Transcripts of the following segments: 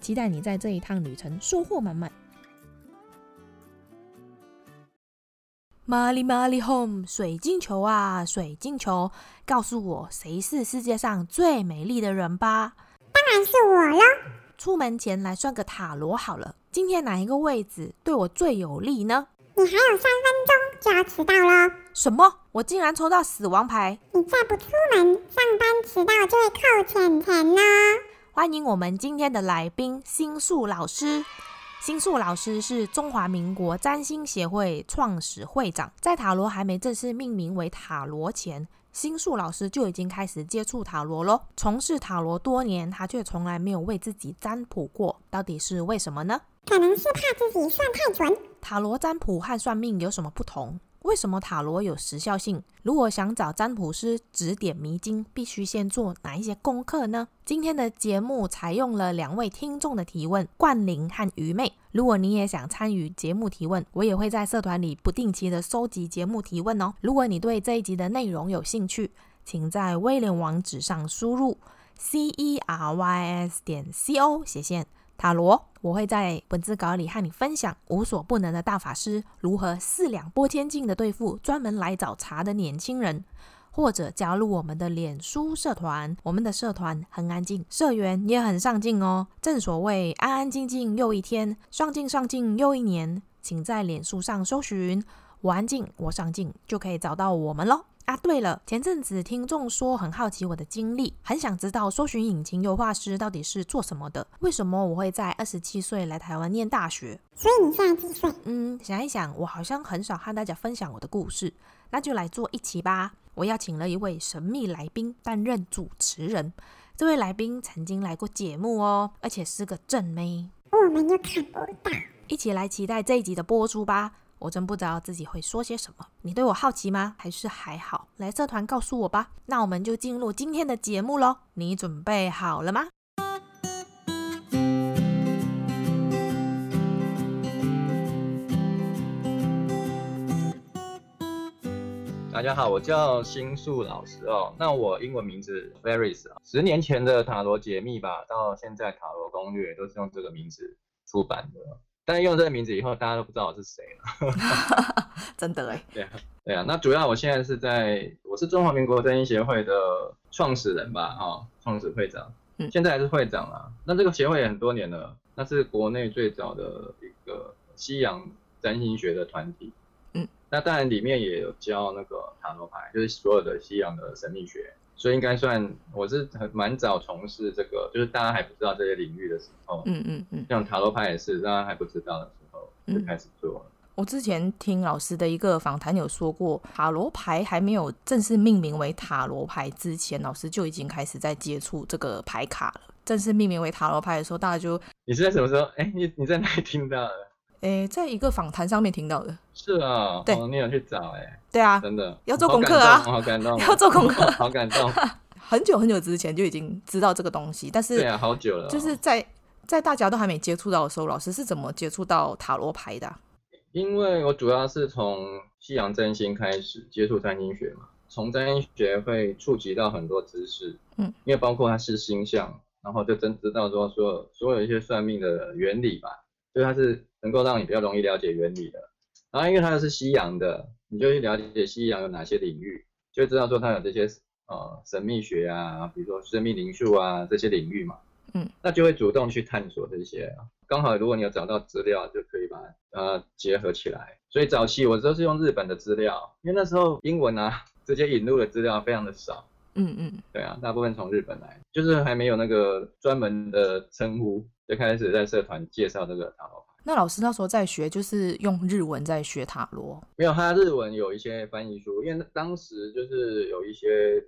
期待你在这一趟旅程收获满满。玛丽玛丽 home 水晶球啊，水晶球，告诉我谁是世界上最美丽的人吧？当然是我啦。出门前来算个塔罗好了，今天哪一个位置对我最有利呢？你还有三分钟就要迟到了。什么？我竟然抽到死亡牌！你再不出门，上班迟到就会扣钱钱呢。欢迎我们今天的来宾星宿老师。星宿老师是中华民国占星协会创始会长，在塔罗还没正式命名为塔罗前，星宿老师就已经开始接触塔罗喽。从事塔罗多年，他却从来没有为自己占卜过，到底是为什么呢？可能是怕自己算太准。塔罗占卜和算命有什么不同？为什么塔罗有时效性？如果想找占卜师指点迷津，必须先做哪一些功课呢？今天的节目采用了两位听众的提问，冠霖和愚昧。如果你也想参与节目提问，我也会在社团里不定期的收集节目提问哦。如果你对这一集的内容有兴趣，请在威廉网址上输入 c e r y s 点 c o 斜线。塔罗，我会在文字稿里和你分享无所不能的大法师如何四两拨千斤的对付专门来找茬的年轻人，或者加入我们的脸书社团。我们的社团很安静，社员也很上进哦。正所谓安安静静又一天，上进上进又一年。请在脸书上搜寻“我安静，我上进”，就可以找到我们喽。啊，对了，前阵子听众说很好奇我的经历，很想知道搜寻引擎优化师到底是做什么的？为什么我会在二十七岁来台湾念大学？所以你现在几岁？嗯，想一想，我好像很少和大家分享我的故事，那就来做一期吧。我邀请了一位神秘来宾担任主持人，这位来宾曾经来过节目哦，而且是个正妹。我们又看不到，一起来期待这一集的播出吧。我真不知道自己会说些什么，你对我好奇吗？还是还好？来社团告诉我吧。那我们就进入今天的节目喽。你准备好了吗？大家好，我叫星宿老师哦。那我英文名字 Varis，十年前的塔罗解密吧，到现在塔罗攻略都是用这个名字出版的。但是用这个名字以后，大家都不知道我是谁了。真的哎。对啊，对啊。那主要我现在是在，我是中华民国占星协会的创始人吧，哈、哦，创始会长。嗯。现在还是会长啊。那这个协会也很多年了，那是国内最早的一个西洋占星学的团体。嗯。那当然里面也有教那个塔罗牌，就是所有的西洋的神秘学。所以应该算我是很蛮早从事这个，就是大家还不知道这些领域的时候，嗯嗯嗯，像塔罗牌也是大家还不知道的时候就开始做了。我之前听老师的一个访谈有说过，塔罗牌还没有正式命名为塔罗牌之前，老师就已经开始在接触这个牌卡了。正式命名为塔罗牌的时候，大家就你是在什么时候？哎，你你在哪里听到的？诶，在一个访谈上面听到的。是啊，对，你有去找哎？对啊，真的要做功课啊，好感动，要做功课，好感动。很久很久之前就已经知道这个东西，但是对啊，好久了。就是在在大家都还没接触到的时候，老师是怎么接触到塔罗牌的？因为我主要是从西洋占星开始接触占星学嘛，从占星学会触及到很多知识，嗯，因为包括它是星象，然后就真知道说所有所有一些算命的原理吧。所以它是能够让你比较容易了解原理的，然后因为它是西洋的，你就去了解西洋有哪些领域，就知道说它有这些呃神秘学啊，比如说生命灵数啊这些领域嘛，嗯，那就会主动去探索这些，刚好如果你有找到资料，就可以把它呃结合起来。所以早期我都是用日本的资料，因为那时候英文啊直接引入的资料非常的少，嗯嗯，对啊，大部分从日本来，就是还没有那个专门的称呼。就开始在社团介绍这个塔罗牌。那老师那时候在学，就是用日文在学塔罗？没有，他日文有一些翻译书，因为当时就是有一些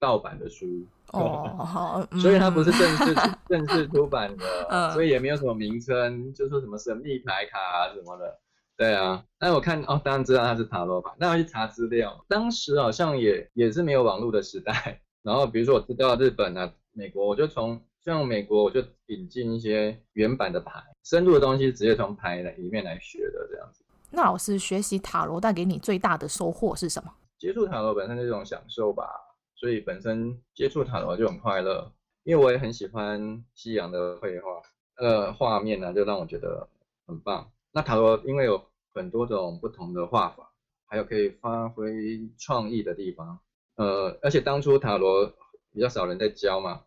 盗版的书哦，所以它不是正式 正式出版的，所以也没有什么名称，就说什么神秘牌卡啊什么的。对啊，那我看哦，当然知道它是塔罗牌，那我去查资料，当时好像也也是没有网络的时代。然后比如说我知道日本啊、美国，我就从像美国我就引进一些原版的牌，深入的东西直接从牌里面来学的这样子。那老师学习塔罗带给你最大的收获是什么？接触塔罗本身是一种享受吧，所以本身接触塔罗就很快乐，因为我也很喜欢西洋的绘画，呃，画面呢、啊、就让我觉得很棒。那塔罗因为有很多种不同的画法，还有可以发挥创意的地方，呃，而且当初塔罗比较少人在教嘛，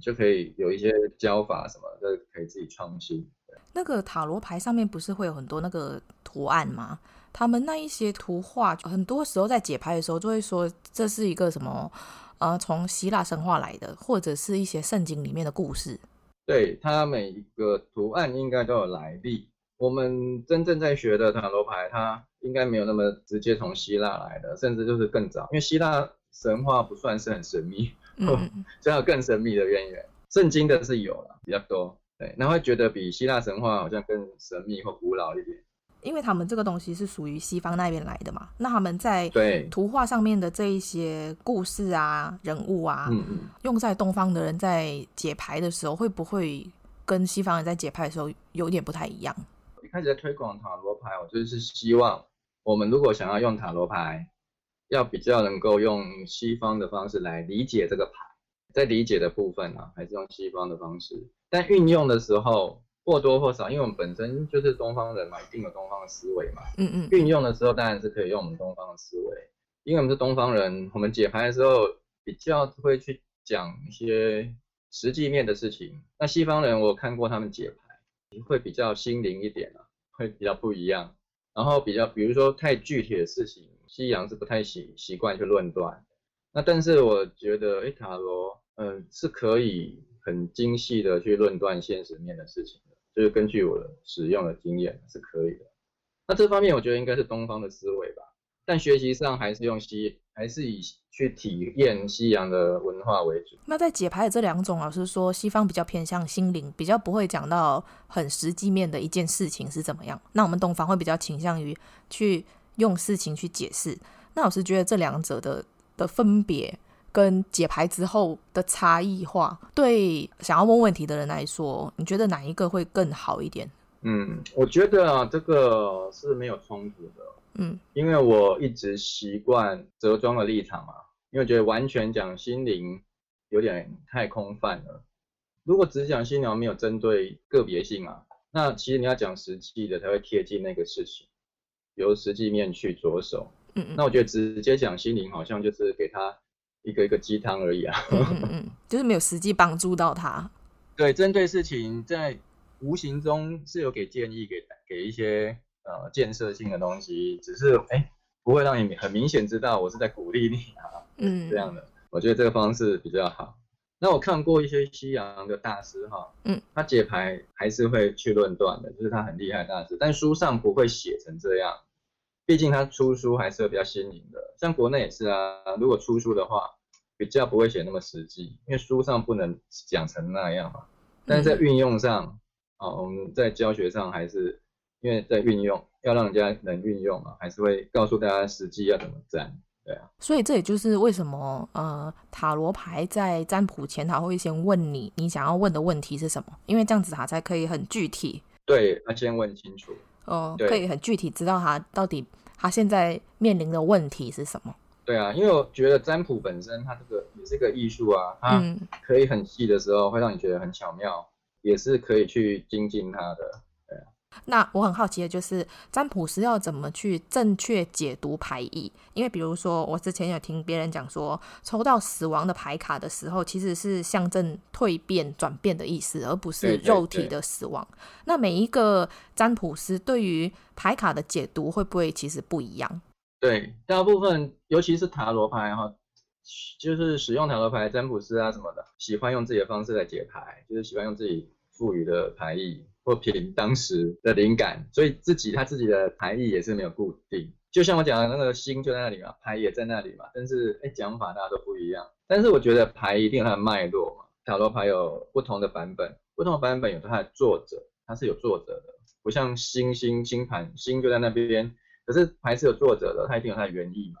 就可以有一些教法什么的，可以自己创新。那个塔罗牌上面不是会有很多那个图案吗？他们那一些图画，很多时候在解牌的时候就会说这是一个什么，呃，从希腊神话来的，或者是一些圣经里面的故事。对，它每一个图案应该都有来历。我们真正在学的塔罗牌，它应该没有那么直接从希腊来的，甚至就是更早，因为希腊神话不算是很神秘，嗯，所以有更神秘的渊源。圣经的是有了比较多。对，那会觉得比希腊神话好像更神秘或古老一点，因为他们这个东西是属于西方那边来的嘛。那他们在对图画上面的这一些故事啊、人物啊，嗯嗯，用在东方的人在解牌的时候，会不会跟西方人在解牌的时候有点不太一样？一开始在推广塔罗牌，我就是希望我们如果想要用塔罗牌，要比较能够用西方的方式来理解这个牌。在理解的部分啊，还是用西方的方式，但运用的时候或多或少，因为我们本身就是东方人嘛，一定有东方的思维嘛。嗯嗯。运用的时候当然是可以用我们东方的思维，因为我们是东方人，我们解牌的时候比较会去讲一些实际面的事情。那西方人我看过他们解牌，会比较心灵一点啊，会比较不一样。然后比较，比如说太具体的事情，西洋是不太习习惯去论断。那但是我觉得，诶，塔罗。嗯，是可以很精细的去论断现实面的事情的，就是根据我的使用的经验是可以的。那这方面我觉得应该是东方的思维吧，但学习上还是用西，还是以去体验西洋的文化为主。那在解牌的这两种，老师说西方比较偏向心灵，比较不会讲到很实际面的一件事情是怎么样。那我们东方会比较倾向于去用事情去解释。那老师觉得这两者的的分别？跟解牌之后的差异化，对想要问问题的人来说，你觉得哪一个会更好一点？嗯，我觉得啊，这个是没有冲突的。嗯，因为我一直习惯折中的立场嘛，因为我觉得完全讲心灵有点太空泛了。如果只讲心灵，没有针对个别性啊，那其实你要讲实际的才会贴近那个事情，由实际面去着手。嗯，嗯，那我觉得直接讲心灵，好像就是给他。一个一个鸡汤而已啊，嗯嗯，就是没有实际帮助到他。对，针对事情在无形中是有给建议，给给一些呃建设性的东西，只是哎不会让你很明显知道我是在鼓励你啊，嗯，这样的，我觉得这个方式比较好。那我看过一些西洋的大师哈，嗯，他解牌还是会去论断的，就是他很厉害的大师，但书上不会写成这样。毕竟他出书还是比较新颖的，像国内也是啊。如果出书的话，比较不会写那么实际，因为书上不能讲成那样嘛。但是在运用上，啊、嗯，我们在教学上还是因为在运用，要让人家能运用嘛，还是会告诉大家实际要怎么占，对啊。所以这也就是为什么呃，塔罗牌在占卜前，他会先问你你想要问的问题是什么，因为这样子他才可以很具体。对，他先问清楚。哦，可以很具体知道他到底他现在面临的问题是什么。对啊，因为我觉得占卜本身它这个也是个艺术啊，它可以很细的时候会让你觉得很巧妙，也是可以去精进它的。那我很好奇的就是，占卜师要怎么去正确解读牌意？因为比如说，我之前有听别人讲说，抽到死亡的牌卡的时候，其实是象征蜕变、转变的意思，而不是肉体的死亡。对对对。那每一个占卜师对于牌卡的解读会不会其实不一样？对，大部分尤其是塔罗牌哈，就是使用塔罗牌占卜师啊什么的，喜欢用自己的方式来解牌，就是喜欢用自己赋予的牌意。或凭当时的灵感，所以自己他自己的牌意也是没有固定。就像我讲的那个心就在那里嘛，牌也在那里嘛，但是哎讲法大家都不一样。但是我觉得牌一定有它的脉络嘛，塔罗牌有不同的版本，不同的版本有它的作者，它是有作者的，不像星星星盘，星就在那边，可是牌是有作者的，它一定有它的原意嘛。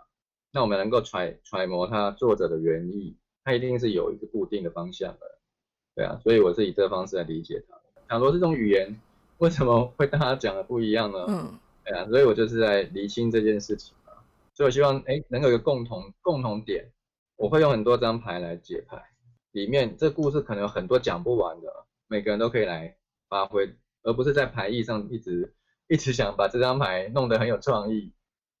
那我们能够揣揣摩它作者的原意，它一定是有一个固定的方向的，对啊，所以我是以这个方式来理解它。塔罗这种语言为什么会大家讲的不一样呢？嗯，对啊，所以我就是在厘清这件事情嘛。所以我希望哎能有一个共同共同点，我会用很多张牌来解牌，里面这故事可能有很多讲不完的，每个人都可以来发挥，而不是在牌意上一直一直想把这张牌弄得很有创意。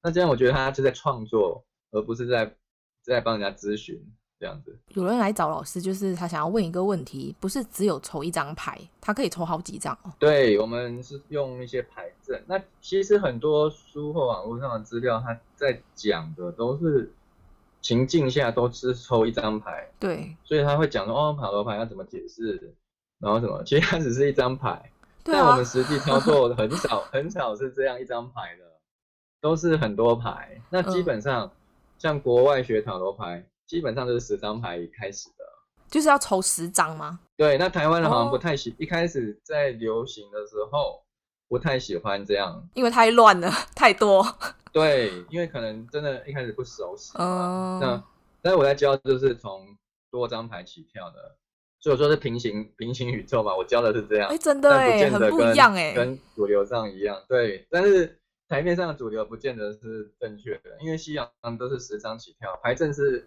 那这样我觉得他是在创作。而不是在在帮人家咨询这样子。有人来找老师，就是他想要问一个问题，不是只有抽一张牌，他可以抽好几张哦。对，我们是用一些牌阵。那其实很多书或网络上的资料，他在讲的都是情境下都是抽一张牌。对，所以他会讲说哦，塔罗牌要怎么解释，然后什么，其实它只是一张牌。对啊。但我们实际操作很少很少是这样一张牌的，都是很多牌。那基本上。呃像国外学塔罗牌，基本上都是十张牌开始的，就是要抽十张吗？对，那台湾人好像不太喜，哦、一开始在流行的时候不太喜欢这样，因为太乱了，太多。对，因为可能真的一开始不熟悉。嗯。那但是我在教就是从多张牌起跳的，所以说是平行平行宇宙嘛，我教的是这样。哎，真的哎，很不一样哎，跟主流上一样。对，但是。台面上的主流不见得是正确的，因为西洋都是十张起跳，牌阵是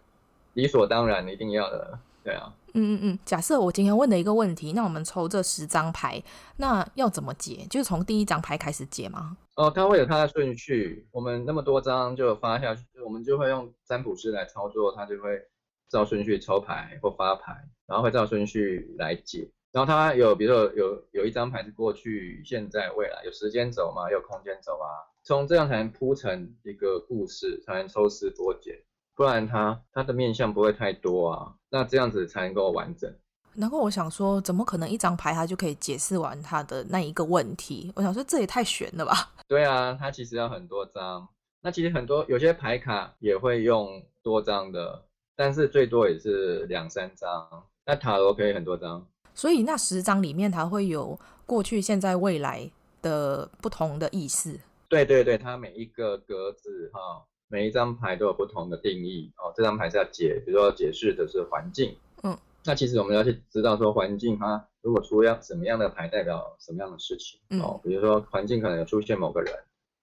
理所当然一定要的，对啊。嗯嗯嗯。假设我今天问的一个问题，那我们抽这十张牌，那要怎么解？就是从第一张牌开始解吗？哦，它会有它的顺序。我们那么多张就发下去，我们就会用占卜师来操作，他就会照顺序抽牌或发牌，然后会照顺序来解。然后它有，比如说有有一张牌是过去、现在、未来，有时间轴嘛，有空间轴啊。从这样才能铺成一个故事，才能抽丝剥茧，不然它它的面相不会太多啊，那这样子才能够完整。然后我想说，怎么可能一张牌它就可以解释完它的那一个问题？我想说这也太悬了吧？对啊，它其实要很多张。那其实很多有些牌卡也会用多张的，但是最多也是两三张。那塔罗可以很多张，所以那十张里面它会有过去、现在、未来的不同的意思。对对对，它每一个格子哈、哦，每一张牌都有不同的定义哦。这张牌是要解，比如说解释的是环境，嗯，那其实我们要去知道说环境它如果出要什么样的牌，代表什么样的事情、嗯、哦。比如说环境可能有出现某个人，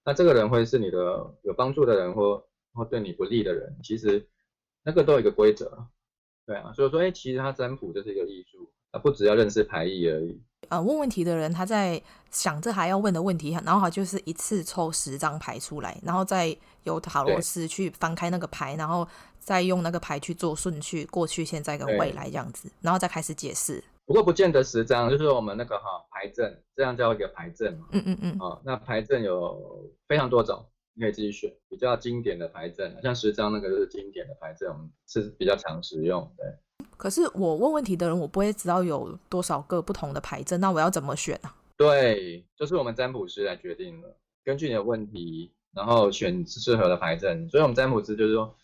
那这个人会是你的有帮助的人或或对你不利的人，其实那个都有一个规则，对啊。所以说，哎，其实它占卜就是一个艺术，它不只要认识牌意而已。呃，问问题的人他在想这还要问的问题，然后他就是一次抽十张牌出来，然后再由塔罗斯去翻开那个牌，然后再用那个牌去做顺序，过去、现在跟未来这样子，然后再开始解释。不过不见得十张，就是我们那个哈牌阵，这样叫一个牌阵嘛。嗯嗯嗯。哦，那牌阵有非常多种，你可以自己选比较经典的牌阵，像十张那个就是经典的牌阵，我们是比较常使用，对。可是我问问题的人，我不会知道有多少个不同的牌阵，那我要怎么选啊？对，就是我们占卜师来决定的，根据你的问题，然后选适合的牌阵。所以，我们占卜师就是说，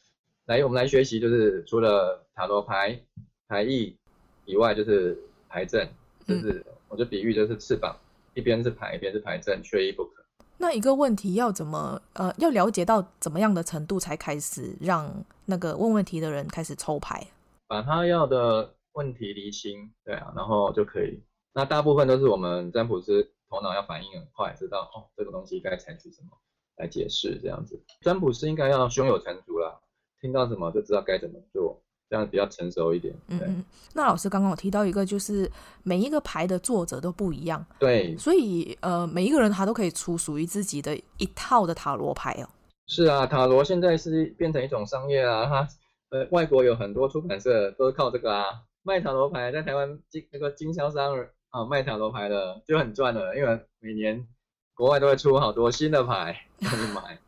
来，我们来学习，就是除了塔罗牌牌意以外，就是牌阵，就是、嗯、我就比喻就是翅膀，一边是牌，一边是牌阵，缺一不可。那一个问题要怎么呃，要了解到怎么样的程度才开始让那个问问题的人开始抽牌？把他要的问题厘清，对啊，然后就可以。那大部分都是我们占卜师头脑要反应很快，知道哦，这个东西该采取什么来解释这样子。占卜师应该要胸有成竹啦，听到什么就知道该怎么做，这样比较成熟一点。对。嗯，那老师刚刚我提到一个，就是每一个牌的作者都不一样，对，所以呃，每一个人他都可以出属于自己的一套的塔罗牌哦。是啊，塔罗现在是变成一种商业啊，它。呃，外国有很多出版社都是靠这个啊，卖塔罗牌，在台湾经那个经销商啊卖塔罗牌的就很赚了，因为每年国外都会出好多新的牌让你买，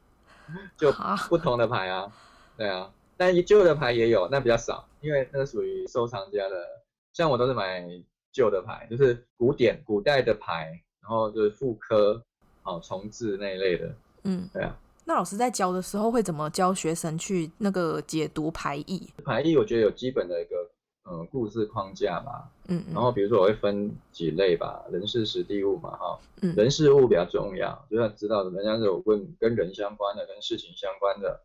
就不同的牌啊，对啊，但旧的牌也有，那比较少，因为那个属于收藏家的，像我都是买旧的牌，就是古典古代的牌，然后就是复刻好重置那一类的，嗯，对啊。那老师在教的时候会怎么教学生去那个解读牌意？牌意我觉得有基本的一个嗯故事框架吧，嗯，然后比如说我会分几类吧，人事实地物嘛，哈，嗯，人事物比较重要，就要知道人家是有问跟人相关的，跟事情相关的，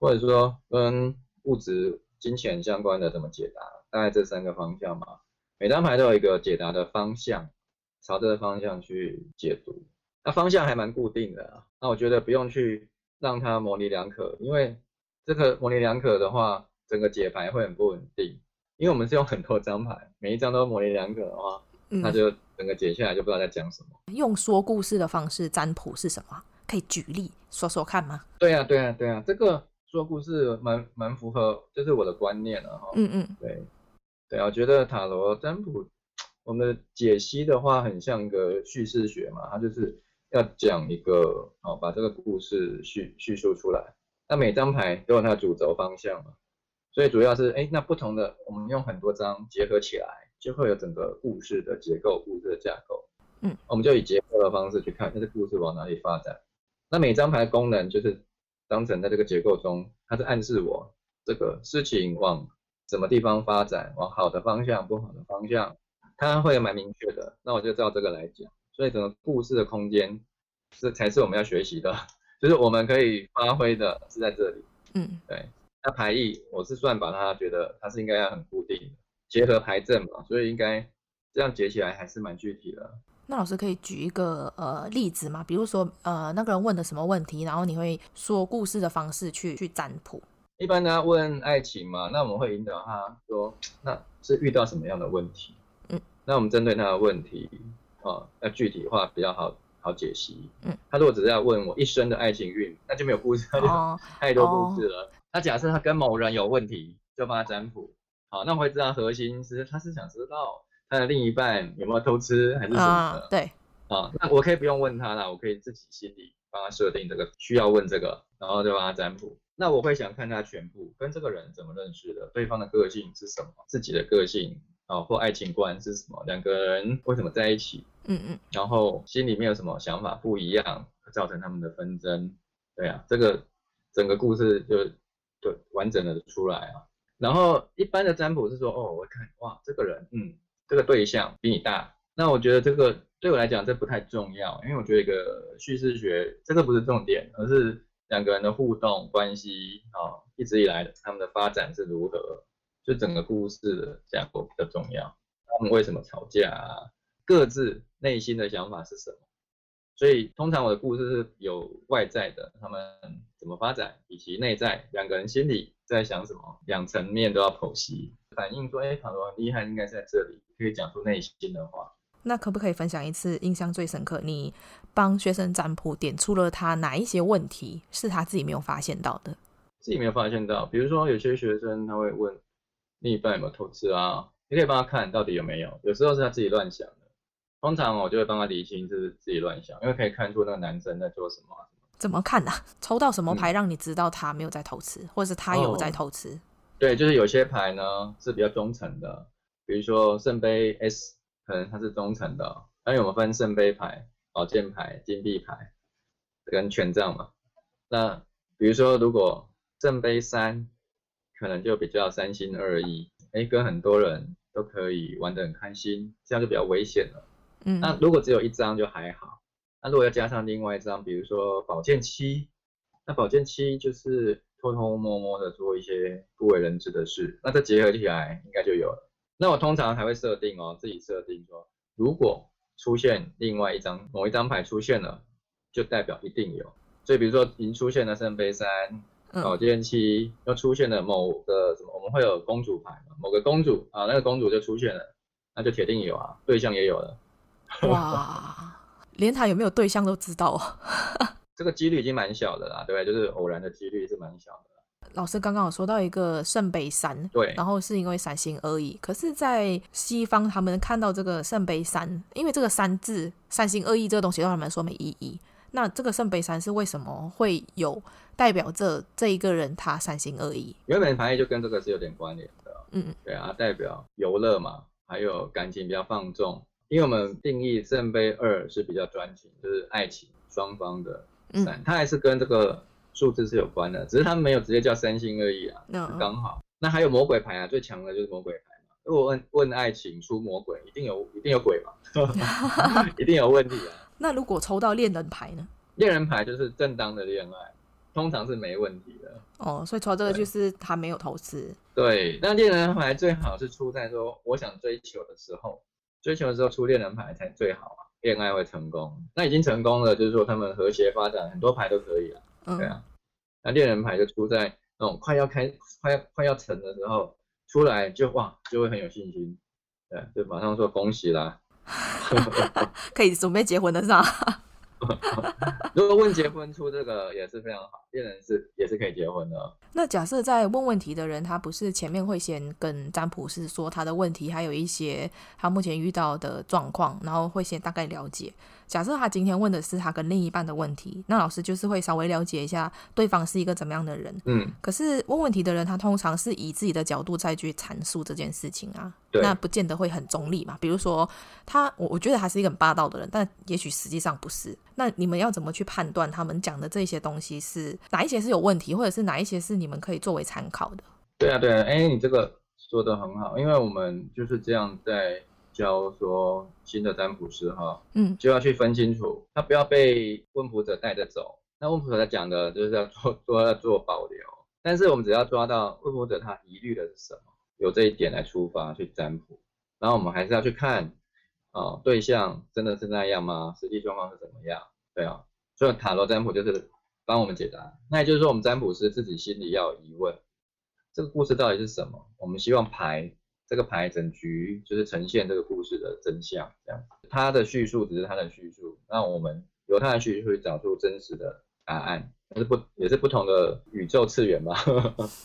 或者说跟物质、金钱相关的怎么解答，大概这三个方向嘛。每张牌都有一个解答的方向，朝这个方向去解读。那方向还蛮固定的啊，那我觉得不用去让它模棱两可，因为这个模棱两可的话，整个解牌会很不稳定。因为我们是用很多张牌，每一张都模棱两可的话，那就整个解下来就不知道在讲什么。用说故事的方式占卜是什么？可以举例说说看吗？对啊，对啊，对啊，这个说故事蛮蛮符合，就是我的观念了哈。嗯嗯，对。对啊，我觉得塔罗占卜，我们的解析的话，很像个叙事学嘛，它就是要讲一个，哦，把这个故事叙叙述出来。那每张牌都有它的主轴方向嘛，所以主要是，哎，那不同的，我们用很多张结合起来，就会有整个故事的结构、故事的架构。嗯，我们就以结构的方式去看，这个故事往哪里发展。那每张牌的功能就是当成在这个结构中，它是暗示我这个事情往。什么地方发展，往好的方向，不好的方向，它会蛮明确的。那我就照这个来讲。所以整个故事的空间这才是我们要学习的，就是我们可以发挥的是在这里。嗯，对。那排异我是算把它觉得它是应该要很固定的，结合排阵嘛，所以应该这样结起来还是蛮具体的。那老师可以举一个呃例子吗？比如说呃那个人问的什么问题，然后你会说故事的方式去去占卜。一般呢，问爱情嘛，那我们会引导他说，那是遇到什么样的问题？嗯，那我们针对他的问题，哦，要具体化比较好好解析。嗯，他如果只是要问我一生的爱情运，那就没有故事，哦、太多故事了。那、哦、假设他跟某人有问题，就帮他占卜。好，那我会知道核心是他是想知道他的另一半有没有偷吃还是什么的。哦、对，啊，那我可以不用问他啦，我可以自己心里帮他设定这个需要问这个，然后就帮他占卜。那我会想看他全部跟这个人怎么认识的，对方的个性是什么，自己的个性啊、哦，或爱情观是什么，两个人为什么在一起，嗯嗯，然后心里面有什么想法不一样，造成他们的纷争，对啊，这个整个故事就对完整的出来啊。然后一般的占卜是说，哦，我看哇，这个人，嗯，这个对象比你大，那我觉得这个对我来讲这不太重要，因为我觉得一个叙事学这个不是重点，而是。两个人的互动关系啊，一直以来的他们的发展是如何？就整个故事的架构比较重要。他们为什么吵架啊？各自内心的想法是什么？所以通常我的故事是有外在的，他们怎么发展，以及内在两个人心里在想什么，两层面都要剖析，反映说，哎，卡罗很厉害，应该是在这里，可以讲出内心的话。那可不可以分享一次印象最深刻？你帮学生占卜点出了他哪一些问题是他自己没有发现到的？自己没有发现到，比如说有些学生他会问另一半有没有偷吃啊，你可以帮他看到底有没有。有时候是他自己乱想的，通常我就会帮他理清就是自己乱想，因为可以看出那个男生在做什么。怎么看呢、啊？抽到什么牌让你知道他没有在偷吃，嗯、或者是他有在偷吃？对，就是有些牌呢是比较忠诚的，比如说圣杯 S。可能它是忠诚的、哦，因为我们分圣杯牌、宝剑牌、金币牌跟权杖嘛。那比如说，如果圣杯三，可能就比较三心二意，哎，跟很多人都可以玩得很开心，这样就比较危险了。嗯。那如果只有一张就还好，那如果要加上另外一张，比如说宝剑七，那宝剑七就是偷偷摸摸的做一些不为人知的事，那这结合起来应该就有了。那我通常还会设定哦，自己设定说，如果出现另外一张某一张牌出现了，就代表一定有。所以比如说已经出现了圣杯三、宝剑七，又出现了某个什么，我们会有公主牌嘛，某个公主啊，那个公主就出现了，那就铁定有啊，对象也有了。哇，连他有没有对象都知道哦。这个几率已经蛮小的啦，对不对？就是偶然的几率是蛮小的。老师刚刚有说到一个圣杯三，对，然后是因为三心二意。可是，在西方他们看到这个圣杯三，因为这个三字三心二意这个东西，对他们说没意义。那这个圣杯三是为什么会有代表着这一个人他三心二意？原本牌意就跟这个是有点关联的，嗯，对啊，代表游乐嘛，还有感情比较放纵。因为我们定义圣杯二是比较专情，就是爱情双方的三，它还是跟这个。数字是有关的，只是他们没有直接叫三心二意啊，刚好。那还有魔鬼牌啊，最强的就是魔鬼牌嘛。如果问问爱情出魔鬼，一定有一定有鬼嘛，一定有问题啊。那如果抽到恋人牌呢？恋人牌就是正当的恋爱，通常是没问题的。哦，所以抽这个就是他没有投资。对，那恋人牌最好是出在说我想追求的时候，追求的时候出恋人牌才最好啊，恋爱会成功。那已经成功了，就是说他们和谐发展，很多牌都可以啊。嗯、对啊，那恋人牌就出在那种快要开、快要快要成的时候，出来就哇，就会很有信心，对，就马上说恭喜啦，可以准备结婚的是吧？如果问结婚出这个也是非常好，恋人是也是可以结婚的。那假设在问问题的人，他不是前面会先跟占卜师说他的问题，还有一些他目前遇到的状况，然后会先大概了解。假设他今天问的是他跟另一半的问题，那老师就是会稍微了解一下对方是一个怎么样的人。嗯。可是问问题的人，他通常是以自己的角度再去阐述这件事情啊，对那不见得会很中立嘛。比如说他，我我觉得他是一个很霸道的人，但也许实际上不是。那你们要怎么去判断他们讲的这些东西是哪一些是有问题，或者是哪一些是你们可以作为参考的？对啊，对啊，哎，你这个说的很好，因为我们就是这样在。教说新的占卜师哈，嗯，就要去分清楚，他不要被问卜者带着走。那问卜者讲的就是要做做要做保留，但是我们只要抓到问卜者他疑虑的是什么，由这一点来出发去占卜，然后我们还是要去看哦，对象真的是那样吗？实际状况是怎么样？对啊，所以塔罗占卜就是帮我们解答。那也就是说，我们占卜师自己心里要有疑问，这个故事到底是什么？我们希望牌。这个牌整局就是呈现这个故事的真相，这样子。他的叙述只是他的叙述，那我们由他的叙述去找出真实的答案，是不也是不同的宇宙次元嘛？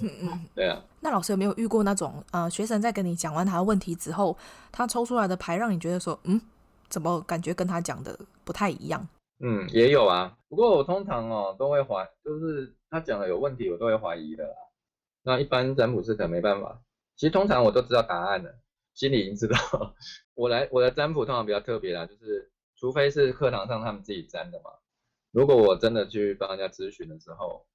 嗯 嗯，对啊。那老师有没有遇过那种呃，学生在跟你讲完他的问题之后，他抽出来的牌让你觉得说，嗯，怎么感觉跟他讲的不太一样？嗯，也有啊。不过我通常哦都会怀，就是他讲的有问题，我都会怀疑的啦。那一般占卜师可能没办法。其实通常我都知道答案了，心里已经知道。我来我的占卜通常比较特别啦，就是除非是课堂上他们自己占的嘛。如果我真的去帮人家咨询的时候，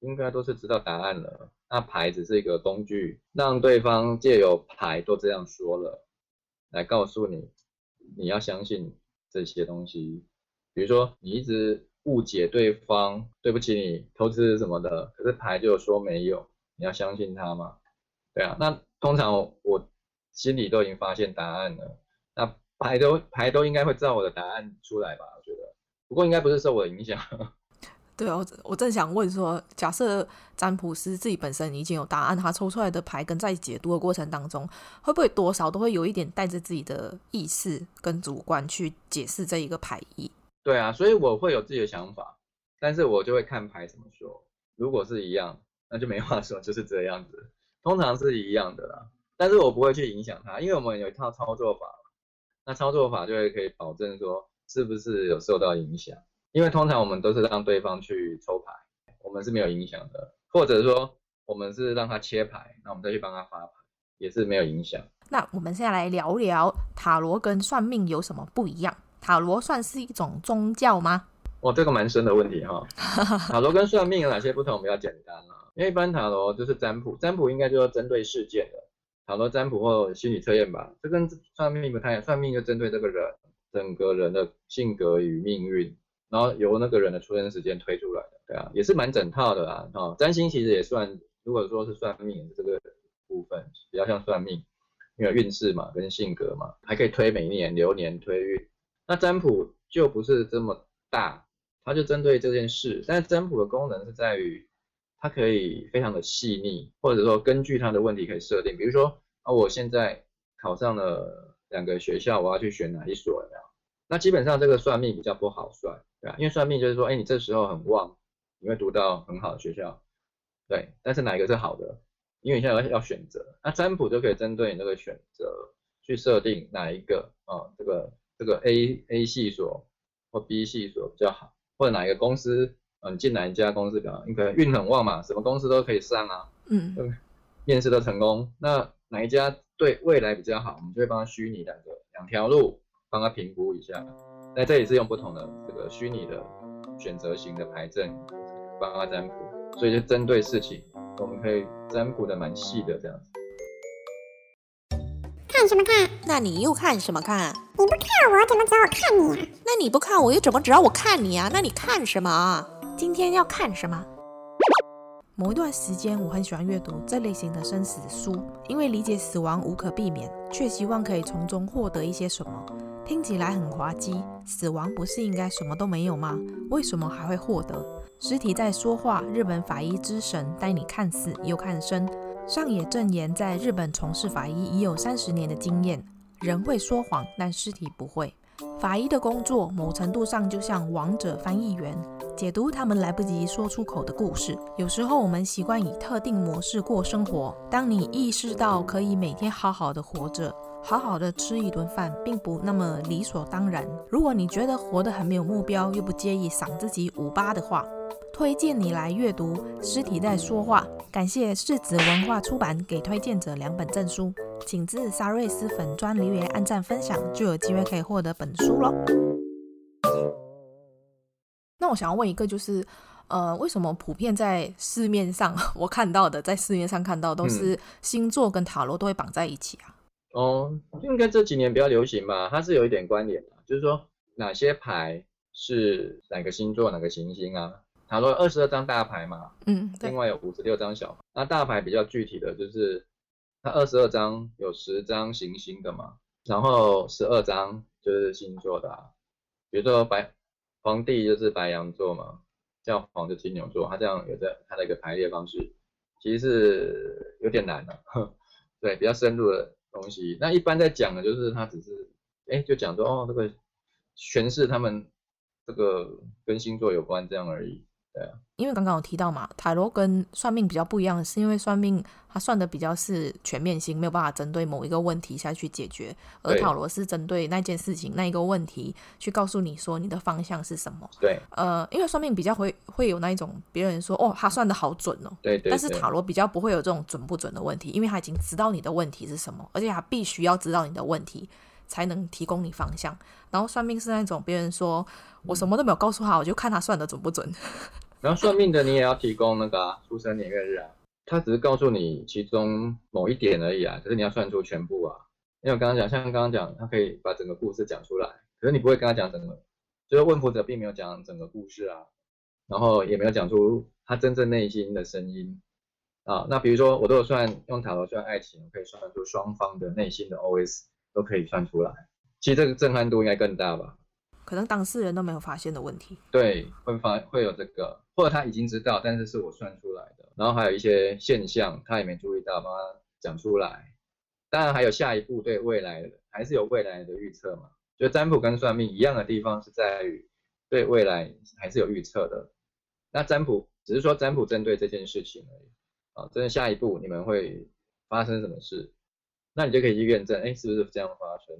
应该都是知道答案了。那牌只是一个工具，让对方借由牌都这样说了，来告诉你你要相信这些东西。比如说你一直误解对方，对不起你投资什么的，可是牌就说没有，你要相信他吗？对啊，那通常我心里都已经发现答案了，那牌都牌都应该会照我的答案出来吧？我觉得，不过应该不是受我的影响。对哦，我正想问说，假设占卜师自己本身已经有答案，他抽出来的牌跟在解读的过程当中，会不会多少都会有一点带着自己的意识跟主观去解释这一个牌意？对啊，所以我会有自己的想法，但是我就会看牌怎么说。如果是一样，那就没话说，就是这样子。通常是一样的啦，但是我不会去影响他，因为我们有一套操作法，那操作法就会可以保证说是不是有受到影响，因为通常我们都是让对方去抽牌，我们是没有影响的，或者说我们是让他切牌，那我们再去帮他发牌，也是没有影响。那我们现在来聊聊塔罗跟算命有什么不一样？塔罗算是一种宗教吗？哦，这个蛮深的问题哈。塔罗跟算命有哪些不同？比较简单啦。因为一般塔罗就是占卜，占卜应该就是针对事件的。塔罗占卜或心理测验吧，这跟算命不太一样。算命就针对这个人整个人的性格与命运，然后由那个人的出生时间推出来的，对啊，也是蛮整套的啦。哦，占星其实也算，如果说是算命这个部分，比较像算命，因为运势嘛跟性格嘛，还可以推每一年流年推运。那占卜就不是这么大。它就针对这件事，但是占卜的功能是在于，它可以非常的细腻，或者说根据它的问题可以设定，比如说啊，我现在考上了两个学校，我要去选哪一所有没有？那基本上这个算命比较不好算，对吧？因为算命就是说，哎，你这时候很旺，你会读到很好的学校，对，但是哪一个是好的？因为你现在要要选择，那占卜就可以针对你这个选择去设定哪一个啊，这个这个 A A 系所或 B 系所比较好。或者哪一个公司，嗯，进哪一家公司比较好，你可能运很旺嘛，什么公司都可以上啊，嗯，面试都成功。那哪一家对未来比较好，我们就会帮他虚拟两个两条路，帮他评估一下。那这也是用不同的这个虚拟的选择型的牌阵，帮他占卜，所以就针对事情，我们可以占卜的蛮细的这样子。看什么看？那你又看什么看？你不看我，怎么知道我看你啊？那你不看我，又怎么知道我看你啊？那你看什么？今天要看什么？某一段时间，我很喜欢阅读这类型的生死书，因为理解死亡无可避免，却希望可以从中获得一些什么。听起来很滑稽，死亡不是应该什么都没有吗？为什么还会获得？尸体在说话，日本法医之神带你看死又看生。上野正言在日本从事法医已有三十年的经验，人会说谎，但尸体不会。法医的工作某程度上就像亡者翻译员，解读他们来不及说出口的故事。有时候我们习惯以特定模式过生活。当你意识到可以每天好好的活着，好好的吃一顿饭，并不那么理所当然。如果你觉得活得很没有目标，又不介意赏自己五八的话，推荐你来阅读《尸体在说话》。感谢世子文化出版给推荐者两本证书。请至沙瑞斯粉专留言、按赞、分享，就有机会可以获得本书喽。那我想要问一个，就是呃，为什么普遍在市面上 我看到的，在市面上看到都是星座跟塔罗都会绑在一起啊？嗯、哦，应该这几年比较流行吧？它是有一点关联的，就是说哪些牌是哪个星座、哪个行星啊？塔罗二十二张大牌嘛，嗯，另外有五十六张小牌。那大牌比较具体的就是。它二十二张有十张行星的嘛，然后十二张就是星座的啊，比如说白皇帝就是白羊座嘛，教皇就金牛座，他这样有着它的一个排列方式，其实是有点难的啊，对，比较深入的东西。那一般在讲的就是他只是，哎，就讲说哦，这个诠释他们这个跟星座有关这样而已。对啊，因为刚刚有提到嘛，塔罗跟算命比较不一样，是因为算命它算的比较是全面性，没有办法针对某一个问题下去解决，而塔罗是针对那件事情、那一个问题去告诉你说你的方向是什么。对，呃，因为算命比较会会有那一种别人说哦，他算的好准哦，对，对对，但是塔罗比较不会有这种准不准的问题，因为他已经知道你的问题是什么，而且他必须要知道你的问题才能提供你方向。然后算命是那种别人说我什么都没有告诉他，我就看他算的准不准。然后算命的你也要提供那个、出生年月日啊，他只是告诉你其中某一点而已啊，可是你要算出全部啊。因为我刚刚讲，像刚刚讲，他可以把整个故事讲出来，可是你不会跟他讲整个，就是问卜者并没有讲整个故事啊，然后也没有讲出他真正内心的声音啊。那比如说我都有算用塔罗算爱情，我可以算出双方的内心的 OS 都可以算出来，其实这个震撼度应该更大吧。可能当事人都没有发现的问题，对，会发会有这个，或者他已经知道，但是是我算出来的，然后还有一些现象他也没注意到，帮他讲出来。当然还有下一步对未来的，还是有未来的预测嘛？就占卜跟算命一样的地方是在于对未来还是有预测的。那占卜只是说占卜针对这件事情而已啊，真的下一步你们会发生什么事，那你就可以去验证，哎，是不是这样发生？